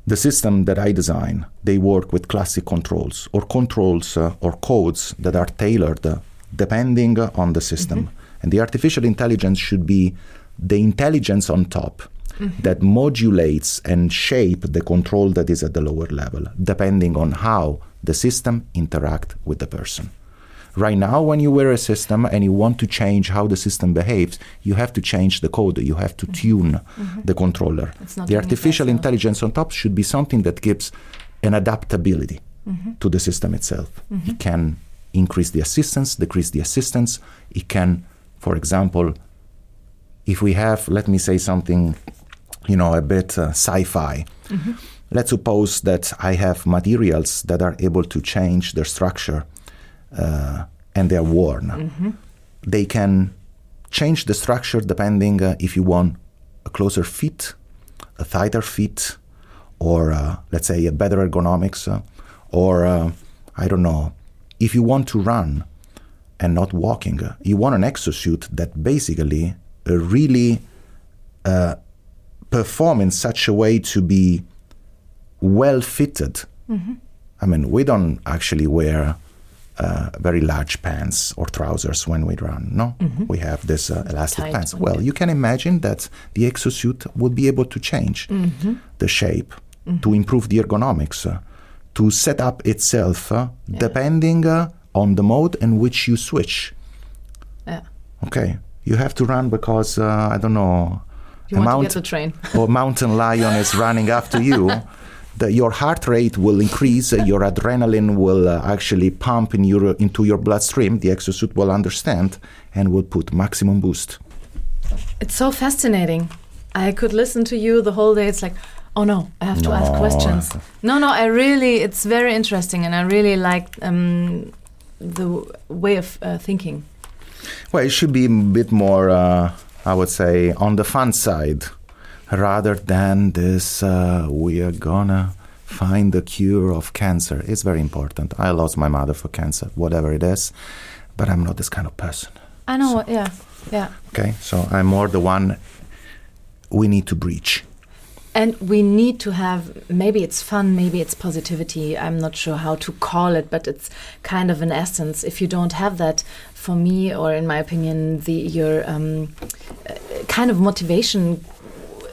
the system that I design, they work with classic controls or controls uh, or codes that are tailored uh, depending on the system. And the artificial intelligence should be the intelligence on top that modulates and shape the control that is at the lower level, depending on how the system interact with the person. Right now, when you wear a system and you want to change how the system behaves, you have to change the code. You have to tune the controller. The artificial intelligence on top should be something that gives an adaptability to the system itself. It can increase the assistance, decrease the assistance. It can, for example, if we have, let me say something, you know, a bit uh, sci-fi. Mm-hmm. Let's suppose that I have materials that are able to change their structure uh, and they're worn. Mm-hmm. They can change the structure depending uh, if you want a closer fit, a tighter fit, or uh, let's say a better ergonomics, uh, or uh, I don't know, if you want to run and not walking, uh, you want an exosuit that basically uh, really uh, perform in such a way to be well fitted. Mm-hmm. I mean, we don't actually wear uh, very large pants or trousers when we run. No, mm-hmm. we have this uh, elastic Tight pants. Well, you can imagine that the exosuit would be able to change mm-hmm. the shape mm-hmm. to improve the ergonomics, uh, to set up itself uh, yeah. depending uh, on the mode in which you switch. Yeah. Okay, you have to run because uh, I don't know. You a want mount- to get the train. or mountain lion is running after you. the, your heart rate will increase, uh, your adrenaline will uh, actually pump in your, into your bloodstream. The exosuit will understand and will put maximum boost. It's so fascinating. I could listen to you the whole day. It's like, oh no, I have to no. ask questions. No, no, I really, it's very interesting, and I really like um, the way of uh, thinking. Well, it should be a bit more, uh, I would say, on the fun side rather than this uh, we are gonna find the cure of cancer. It's very important. I lost my mother for cancer, whatever it is, but I'm not this kind of person. I know, so, yeah, yeah. Okay, so I'm more the one we need to breach. And we need to have maybe it's fun, maybe it's positivity. I'm not sure how to call it, but it's kind of an essence. If you don't have that, for me, or in my opinion, the your um, uh, kind of motivation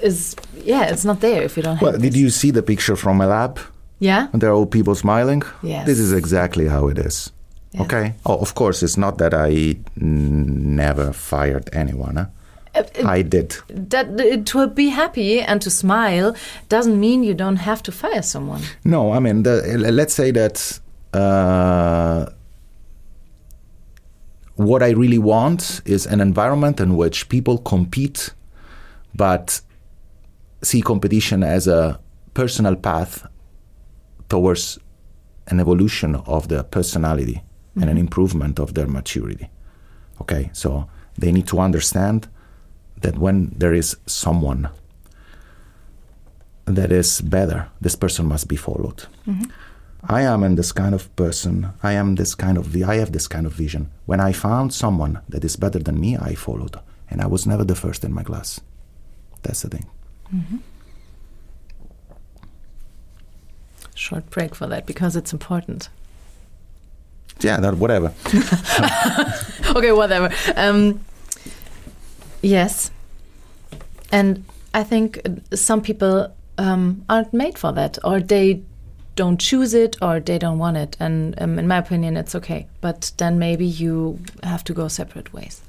is yeah, it's not there if you don't. Well, did this. you see the picture from a lab? Yeah. And there are all people smiling. Yes. This is exactly how it is. Yes. Okay. Oh, of course, it's not that I never fired anyone. Huh? Uh, I did. That to be happy and to smile doesn't mean you don't have to fire someone. No, I mean, the, let's say that uh, what I really want is an environment in which people compete, but see competition as a personal path towards an evolution of their personality mm-hmm. and an mm-hmm. improvement of their maturity. Okay, so they need to understand that when there is someone that is better, this person must be followed. Mm-hmm. I am in this kind of person. I am this kind of. I have this kind of vision. When I found someone that is better than me, I followed, and I was never the first in my class. That's the thing. Mm-hmm. Short break for that because it's important. Yeah, that whatever. okay, whatever. Um, yes, and I think some people um, aren't made for that, or they don't choose it, or they don't want it. And um, in my opinion, it's okay. But then maybe you have to go separate ways.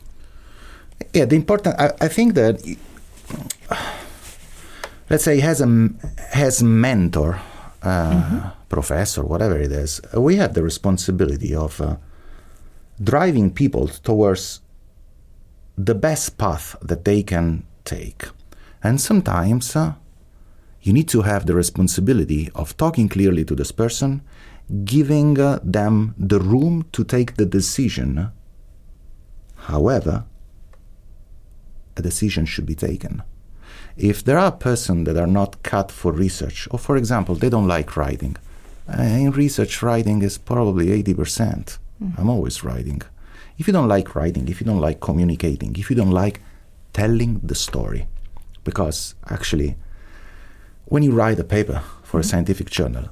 Yeah, the important. I, I think that let's say has a has mentor, uh, mm-hmm. professor, whatever it is. We have the responsibility of uh, driving people towards the best path that they can take, and sometimes. Uh, you need to have the responsibility of talking clearly to this person, giving uh, them the room to take the decision. However, a decision should be taken. If there are persons that are not cut for research, or for example, they don't like writing, uh, in research, writing is probably 80%. percent mm hmm I'm always writing. If you don't like writing, if you don't like communicating, if you don't like telling the story, because actually, when you write a paper for mm-hmm. a scientific journal,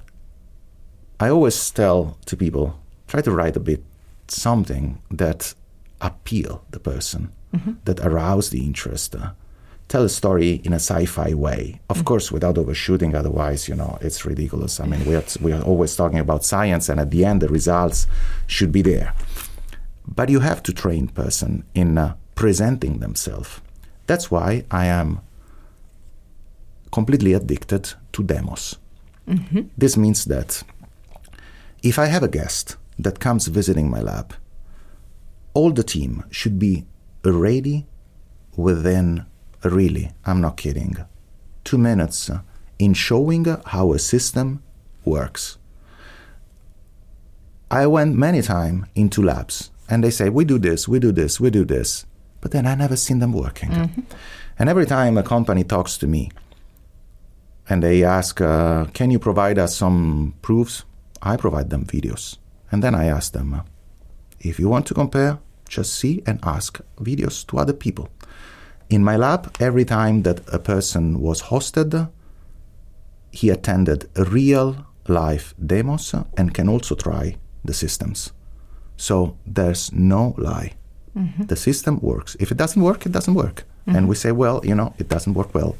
I always tell to people try to write a bit something that appeal the person, mm-hmm. that arouse the interest, uh, tell a story in a sci-fi way. Of mm-hmm. course, without overshooting. Otherwise, you know, it's ridiculous. I mean, we are, we are always talking about science, and at the end, the results should be there. But you have to train person in uh, presenting themselves. That's why I am completely addicted to demos. Mm-hmm. This means that if I have a guest that comes visiting my lab, all the team should be ready within really, I'm not kidding, two minutes in showing how a system works. I went many times into labs and they say, we do this, we do this, we do this. But then I never seen them working. Mm-hmm. And every time a company talks to me and they ask, uh, can you provide us some proofs? I provide them videos. And then I ask them, if you want to compare, just see and ask videos to other people. In my lab, every time that a person was hosted, he attended real life demos and can also try the systems. So there's no lie. Mm-hmm. The system works. If it doesn't work, it doesn't work. Mm-hmm. And we say, well, you know, it doesn't work well.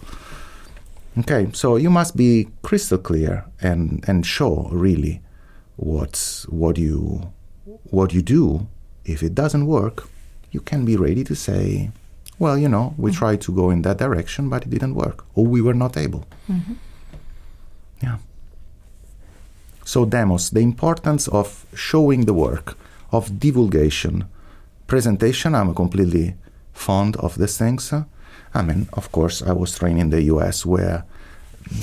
Okay, so you must be crystal clear and, and show really what's what you what you do. If it doesn't work, you can be ready to say, well, you know, we mm-hmm. tried to go in that direction, but it didn't work, or we were not able. Mm-hmm. Yeah. So, demos, the importance of showing the work, of divulgation, presentation. I'm completely fond of these things. I mean, of course, I was trained in the US where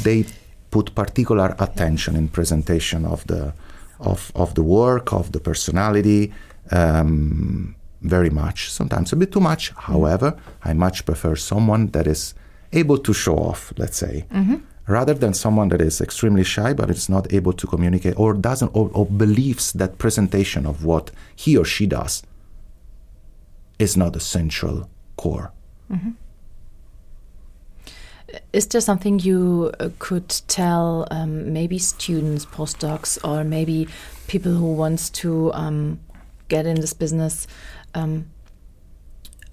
they put particular attention in presentation of the of, of the work, of the personality, um, very much. Sometimes a bit too much. However, I much prefer someone that is able to show off, let's say, mm-hmm rather than someone that is extremely shy but is not able to communicate or doesn't or, or believes that presentation of what he or she does is not a central core. Mm-hmm. Is there something you uh, could tell um, maybe students, postdocs, or maybe people who wants to um, get in this business? Um,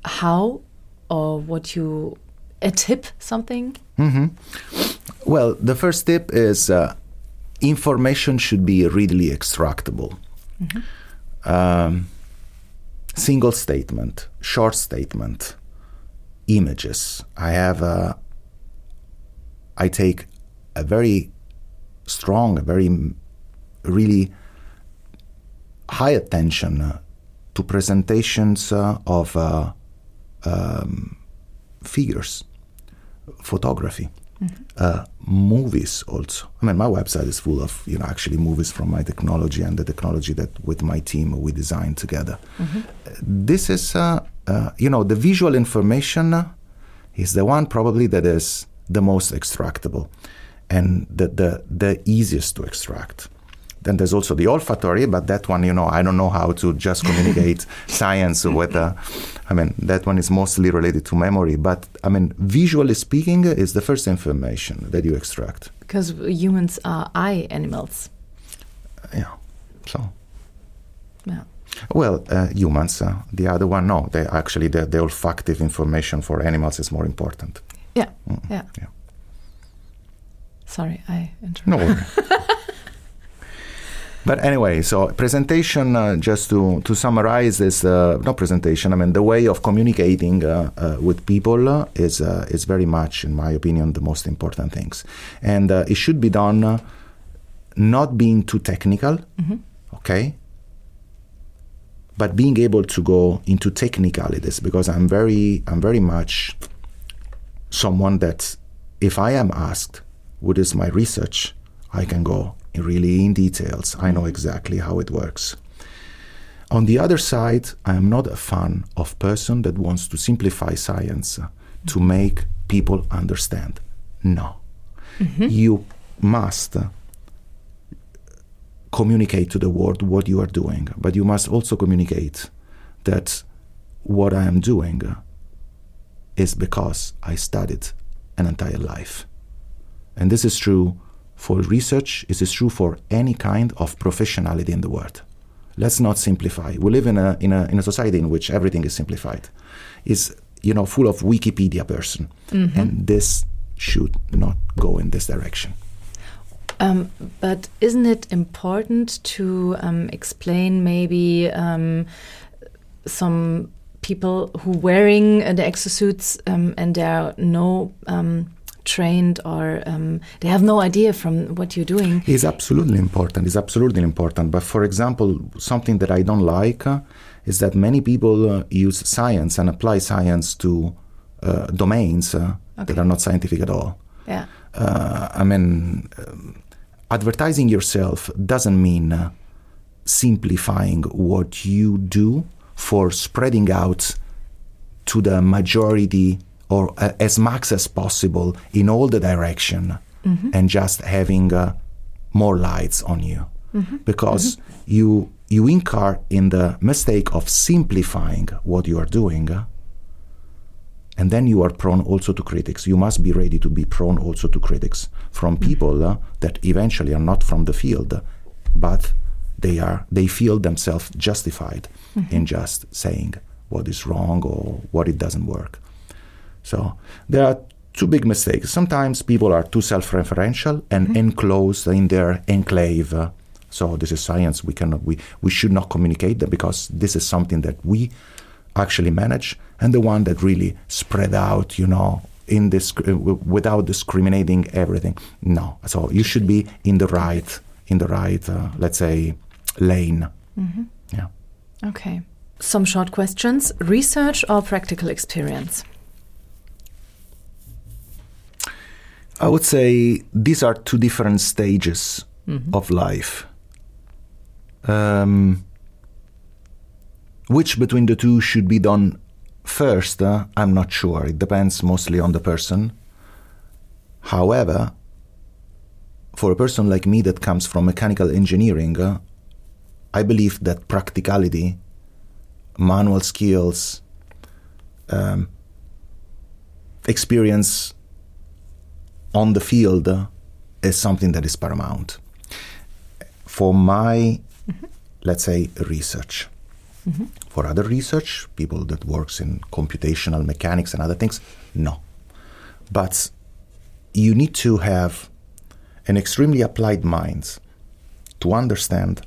how or what you a tip something? Mm-hmm. Well, the first tip is uh, information should be readily extractable. Mm-hmm. Um, single statement, short statement, images. I have a, I take a very strong, a very really high attention to presentations uh, of uh, um, figures, photography. Mm-hmm. Uh, movies also. I mean, my website is full of you know actually movies from my technology and the technology that with my team we designed together. Mm-hmm. this is uh, uh, you know the visual information is the one probably that is the most extractable and the the, the easiest to extract. Then there's also the olfactory, but that one, you know, I don't know how to just communicate science with. Uh, I mean, that one is mostly related to memory. But I mean, visually speaking, is the first information that you extract. Because humans are eye animals. Yeah. So. Yeah. Well, uh, humans, uh, the other one, no. They actually the, the olfactive information for animals is more important. Yeah. Mm, yeah. yeah. Sorry, I interrupted. No worry. But anyway, so presentation, uh, just to, to summarize this, uh, not presentation, I mean, the way of communicating uh, uh with people uh, is, uh, is very much, in my opinion, the most important things. And it should be done not being too technical, mm-hmm. okay? But being able to go into technicalities because I'm very, I'm very much someone that if I am asked, what is my research, I can go really in details. I know exactly how it works. On the other side, I am not a fan of person that wants to simplify science to make people understand. No. Mm-hmm. You must communicate to the world what you are doing, but you must also communicate that what I am doing is because I studied an entire life. And this is true for research, it is true for any kind of professionality in the world. Let's not simplify. We live in a, in a, in a society in which everything is simplified. It's you know full of Wikipedia person, mm-hmm. and this should not go in this direction. Um, but isn't it important to um, explain maybe um, some people who wearing the exosuits um, and there are no um, trained or um, they have no idea from what you're doing. It's absolutely important. It's absolutely important. But for example, something that I don't like uh, is that many people uh, use science and apply science to uh, domains uh, okay. that are not scientific at all. Yeah. Uh, I mean, um, advertising yourself doesn't mean uh, simplifying what you do for spreading out to the majority or uh, as much as possible in all the direction mm-hmm. and just having uh, more lights on you mm-hmm. because mm-hmm. you you incur in the mistake of simplifying what you are doing and then you are prone also to critics you must be ready to be prone also to critics from mm-hmm. people uh, that eventually are not from the field but they are they feel themselves justified mm-hmm. in just saying what is wrong or what it doesn't work so there are two big mistakes. Sometimes people are too self-referential and mm-hmm. enclosed in their enclave. So this is science. We cannot. We we should not communicate that because this is something that we actually manage, and the one that really spread out. You know, in this without discriminating everything. No. So you should be in the right in the right uh, let's say lane. Mm-hmm. Yeah. Okay. Some short questions: research or practical experience. I would say these are two different stages mm-hmm. of life. Um, which between the two should be done first, uh, I'm not sure. It depends mostly on the person. However, for a person like me that comes from mechanical engineering, uh, I believe that practicality, manual skills, um, experience on the field is something that is paramount. For my, mm-hmm. let's say, research. Mm-hmm. For other research, people that works in computational mechanics and other things, no. But you need to have an extremely applied mind to understand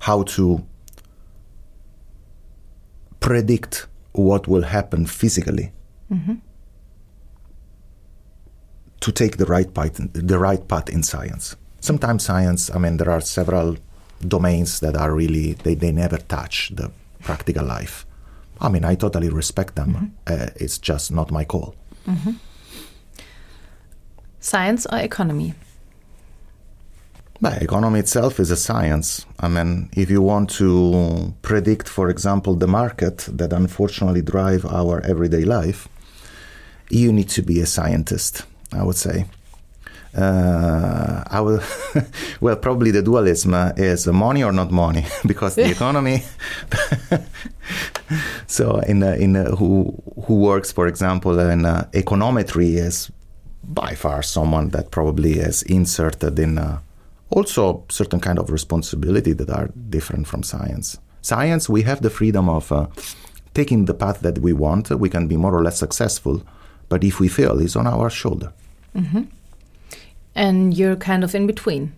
how to predict what will happen physically mm-hmm to take the right path, the right path in science. Sometimes science, I mean, there are several domains that are really they, they never touch the practical life. I mean, I totally respect them. Mm-hmm. Uh, it's just not my call. Mm-hmm. Science or economy? Well, economy itself is a science. I mean, if you want to predict, for example, the market that unfortunately drive our everyday life, you need to be a scientist. I would say. Uh, I will, well, probably the dualism is money or not money, because the economy. so, in uh, in uh, who who works, for example, in uh, econometry is by far someone that probably is inserted in uh, also certain kind of responsibility that are different from science. Science, we have the freedom of uh, taking the path that we want. We can be more or less successful but if we fail, it's on our shoulder. Mm-hmm. And you're kind of in between?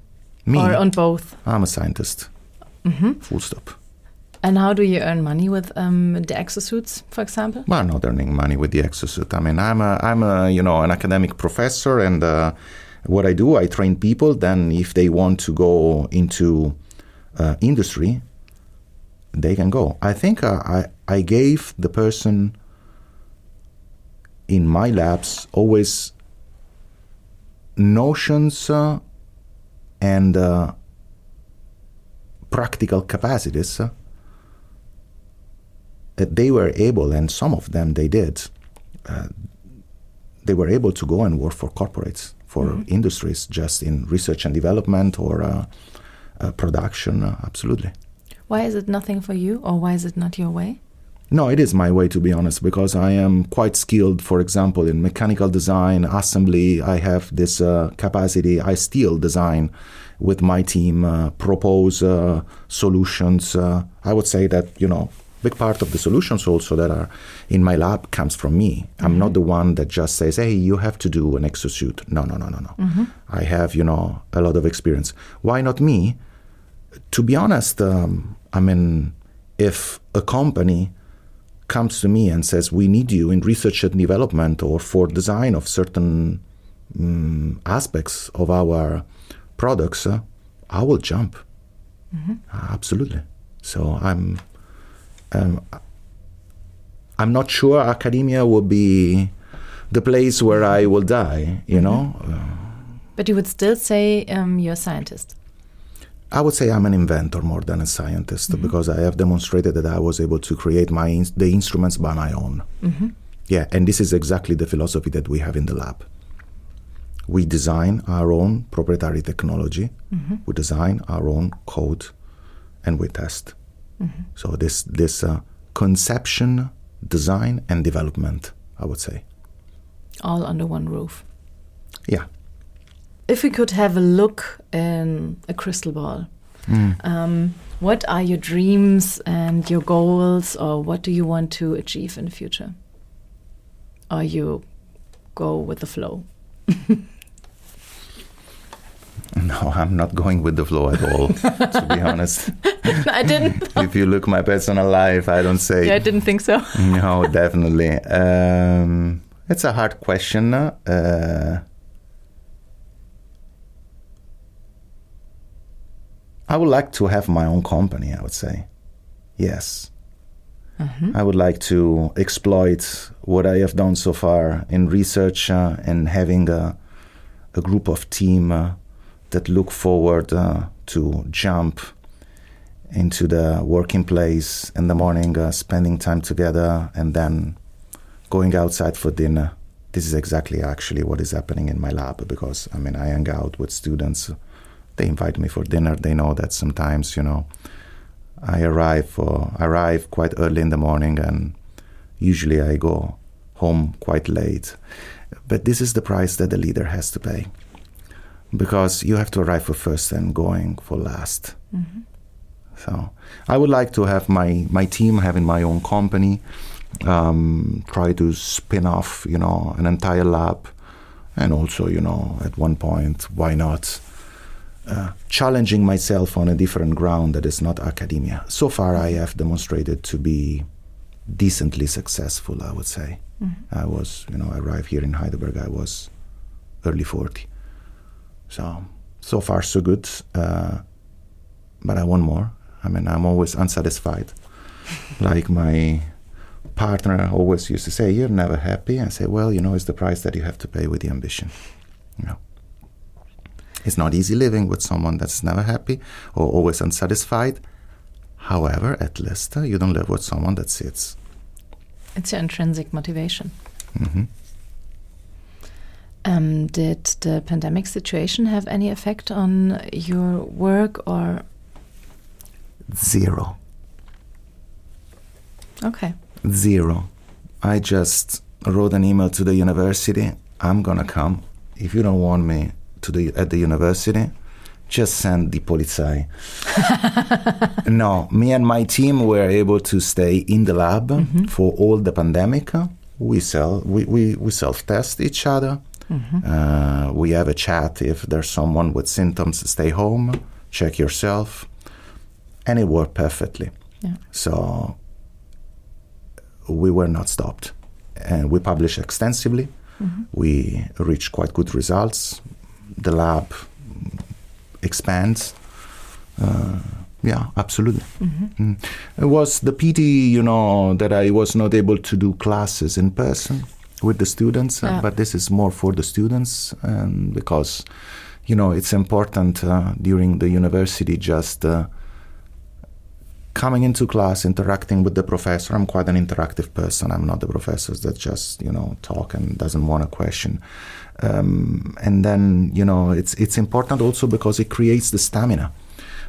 Me? Or on both? I'm a scientist. Mm-hmm. Full stop. And how do you earn money with um, the exosuits, for example? Well, I'm not earning money with the exosuit. I mean, I'm a, I'm a you know an academic professor, and uh, what I do, I train people. Then, if they want to go into uh, industry, they can go. I think uh, I I gave the person in my labs always notions uh, and uh, practical capacities uh, that they were able, and some of them they did, uh, they were able to go and work for corporates, for mm-hmm. industries, just in research and development or uh, uh, production, absolutely. Why is it nothing for you, or why is it not your way? No, it is my way to be honest, because I am quite skilled, for example, in mechanical design, assembly. I have this uh, capacity. I still design with my team, uh, propose uh, solutions. Uh, I would say that, you know, big part of the solutions also that are in my lab comes from me. Mm-hmm. I'm not the one that just says, hey, you have to do an exosuit. No, no, no, no, no. Mm-hmm. I have, you know, a lot of experience. Why not me? To be honest, um, I mean, if a company comes to me and says, "We need you in research and development or for design of certain um, aspects of our products," uh, I will jump. Mm-hmm. Absolutely. So I'm, um, I'm not sure academia will be the place where I will die. You mm-hmm. know. But you would still say um, you're a scientist. I would say I'm an inventor more than a scientist mm-hmm. because I have demonstrated that I was able to create my in- the instruments by my own. Mm-hmm. Yeah, and this is exactly the philosophy that we have in the lab. We design our own proprietary technology. Mm-hmm. We design our own code, and we test. Mm-hmm. So this this uh, conception, design, and development, I would say, all under one roof. Yeah. If we could have a look in a crystal ball, mm. um, what are your dreams and your goals, or what do you want to achieve in the future? Or you go with the flow? No, I'm not going with the flow at all, to be honest. I didn't. if you look my personal life, I don't say. Yeah, I didn't think so. no, definitely. Um, it's a hard question. Uh, I would like to have my own company, I would say. Yes. Mm-hmm. I would like to exploit what I have done so far in research uh, and having a, a, group of team uh, that look forward uh, to jump into the working place in the morning, uh, spending time together, and then going outside for dinner. This is exactly actually what is happening in my lab because I mean I hang out with students they invite me for dinner. They know that sometimes, you know, I arrive for arrive quite early in the morning, and usually I go home quite late. But this is the price that the leader has to pay, because you have to arrive for first and going for last. Mm-hmm. So I would like to have my my team having my own company, um, try to spin off, you know, an entire lab, and also, you know, at one point, why not? Uh, challenging myself on a different ground that is not academia. So far, I have demonstrated to be decently successful, I would say. Mm-hmm. I was, you know, I arrived here in Heidelberg, I was early 40. So, so far, so good. Uh, but I want more. I mean, I'm always unsatisfied. like my partner always used to say, You're never happy. I say, Well, you know, it's the price that you have to pay with the ambition. You know. It's not easy living with someone that's never happy or always unsatisfied. However, at least uh, you don't live with someone that sits. It's your intrinsic motivation. Mm-hmm. Um, did the pandemic situation have any effect on your work or? Zero. Okay. Zero. I just wrote an email to the university. I'm gonna come. If you don't want me, to the at the university, just send the polizei. no, me and my team were able to stay in the lab mm-hmm. for all the pandemic. We sell, we, we, we self test each other. Mm-hmm. Uh, we have a chat if there's someone with symptoms, stay home, check yourself, and it worked perfectly. Yeah. So we were not stopped, and we published extensively. Mm-hmm. We reached quite good results the lab expands. Uh, yeah, absolutely. Mm-hmm. Mm. It was the pity, you know, that I was not able to do classes in person with the students, uh, yeah. but this is more for the students, and because, you know, it's important uh, during the university just uh, coming into class, interacting with the professor. I'm quite an interactive person. I'm not the professors that just, you know, talk and doesn't want a question. Um, and then you know it's it's important also because it creates the stamina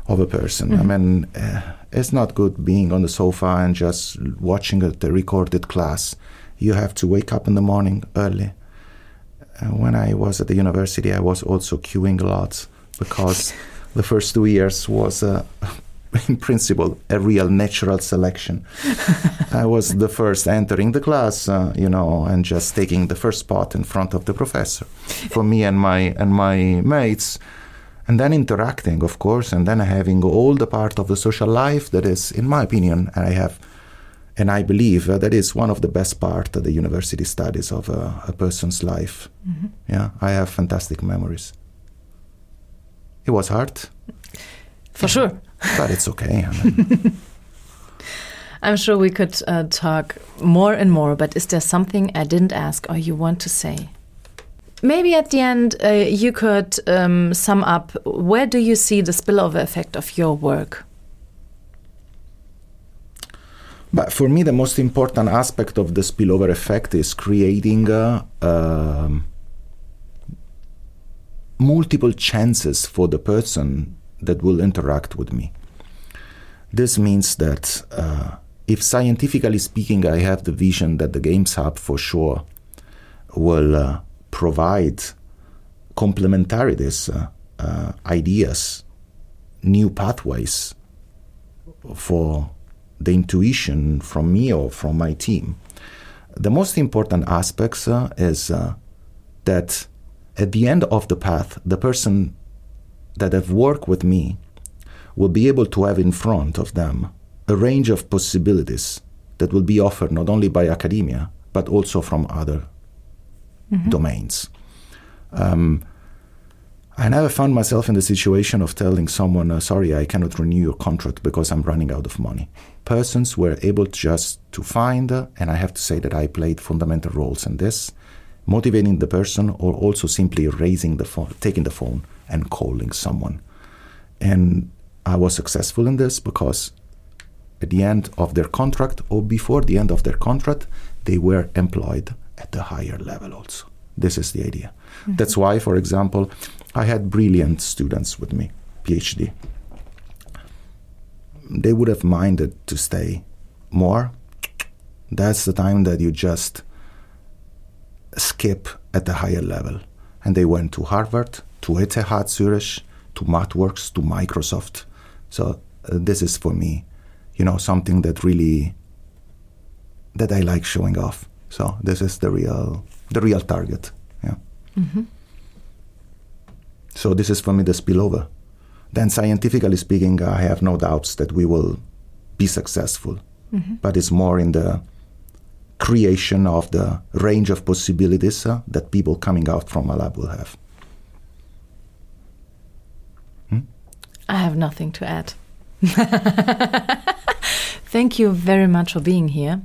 of a person. Mm-hmm. I mean, uh, it's not good being on the sofa and just watching a, the recorded class. You have to wake up in the morning early. Uh, when I was at the university, I was also queuing a lot because the first two years was uh, in principle, a real natural selection. I was the first entering the class, uh, you know, and just taking the first spot in front of the professor for me and my and my mates, and then interacting, of course, and then having all the part of the social life that is, in my opinion, I have and I believe uh, that is one of the best part of the university studies of uh, a person's life. Mm-hmm. Yeah, I have fantastic memories. It was hard. For sure. But it's okay. I mean. I'm sure we could uh, talk more and more, but is there something I didn't ask or you want to say? Maybe at the end, uh, you could um, sum up where do you see the spillover effect of your work? But for me, the most important aspect of the spillover effect is creating uh, uh, multiple chances for the person that will interact with me. This means that uh, if scientifically speaking, I have the vision that the Games Hub for sure will uh, provide complementarities, uh, uh, ideas, new pathways for the intuition from me or from my team. The most important aspects uh, is uh, that at the end of the path, the person that have worked with me will be able to have in front of them a range of possibilities that will be offered not only by academia but also from other mm-hmm. domains. Um, I never found myself in the situation of telling someone, uh, sorry, I cannot renew your contract because I'm running out of money. Persons were able just to find, uh, and I have to say that I played fundamental roles in this, motivating the person or also simply raising the phone, taking the phone and calling someone. And I was successful in this because at the end of their contract or before the end of their contract, they were employed at the higher level also. This is the idea. Mm-hmm. That's why, for example, I had brilliant students with me, PhD. They would have minded to stay more. That's the time that you just skip at the higher level. And they went to Harvard, to ETH Zurich, to MathWorks, to Microsoft. So uh, this is for me, you know, something that really that I like showing off. So this is the real the real target. Yeah. Mm-hmm. So this is for me the spillover. Then scientifically speaking, I have no doubts that we will be successful. Mm-hmm. But it's more in the creation of the range of possibilities uh, that people coming out from a lab will have. I have nothing to add. Thank you very much for being here.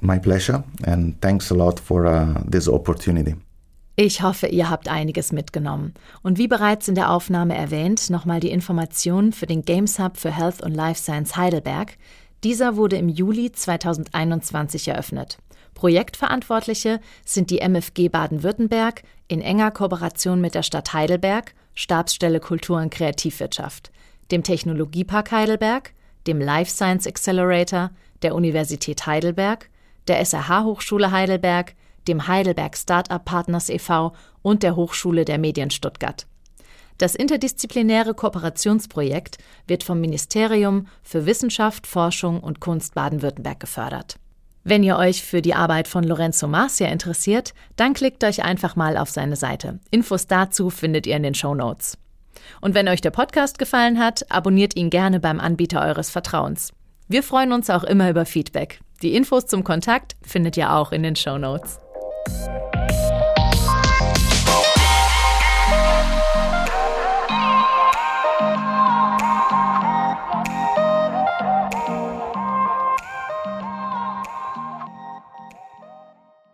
My pleasure, and thanks a lot for uh, this opportunity. Ich hoffe, ihr habt einiges mitgenommen. Und wie bereits in der Aufnahme erwähnt, nochmal die Informationen für den Games Hub für Health und Life Science Heidelberg. Dieser wurde im Juli 2021 eröffnet. Projektverantwortliche sind die MFG Baden-Württemberg in enger Kooperation mit der Stadt Heidelberg, Stabsstelle Kultur und Kreativwirtschaft, dem Technologiepark Heidelberg, dem Life Science Accelerator, der Universität Heidelberg, der SRH Hochschule Heidelberg, dem Heidelberg Startup Partners e.V. und der Hochschule der Medien Stuttgart. Das interdisziplinäre Kooperationsprojekt wird vom Ministerium für Wissenschaft, Forschung und Kunst Baden-Württemberg gefördert. Wenn ihr euch für die Arbeit von Lorenzo Marcia interessiert, dann klickt euch einfach mal auf seine Seite. Infos dazu findet ihr in den Show Notes. Und wenn euch der Podcast gefallen hat, abonniert ihn gerne beim Anbieter eures Vertrauens. Wir freuen uns auch immer über Feedback. Die Infos zum Kontakt findet ihr auch in den Show Notes.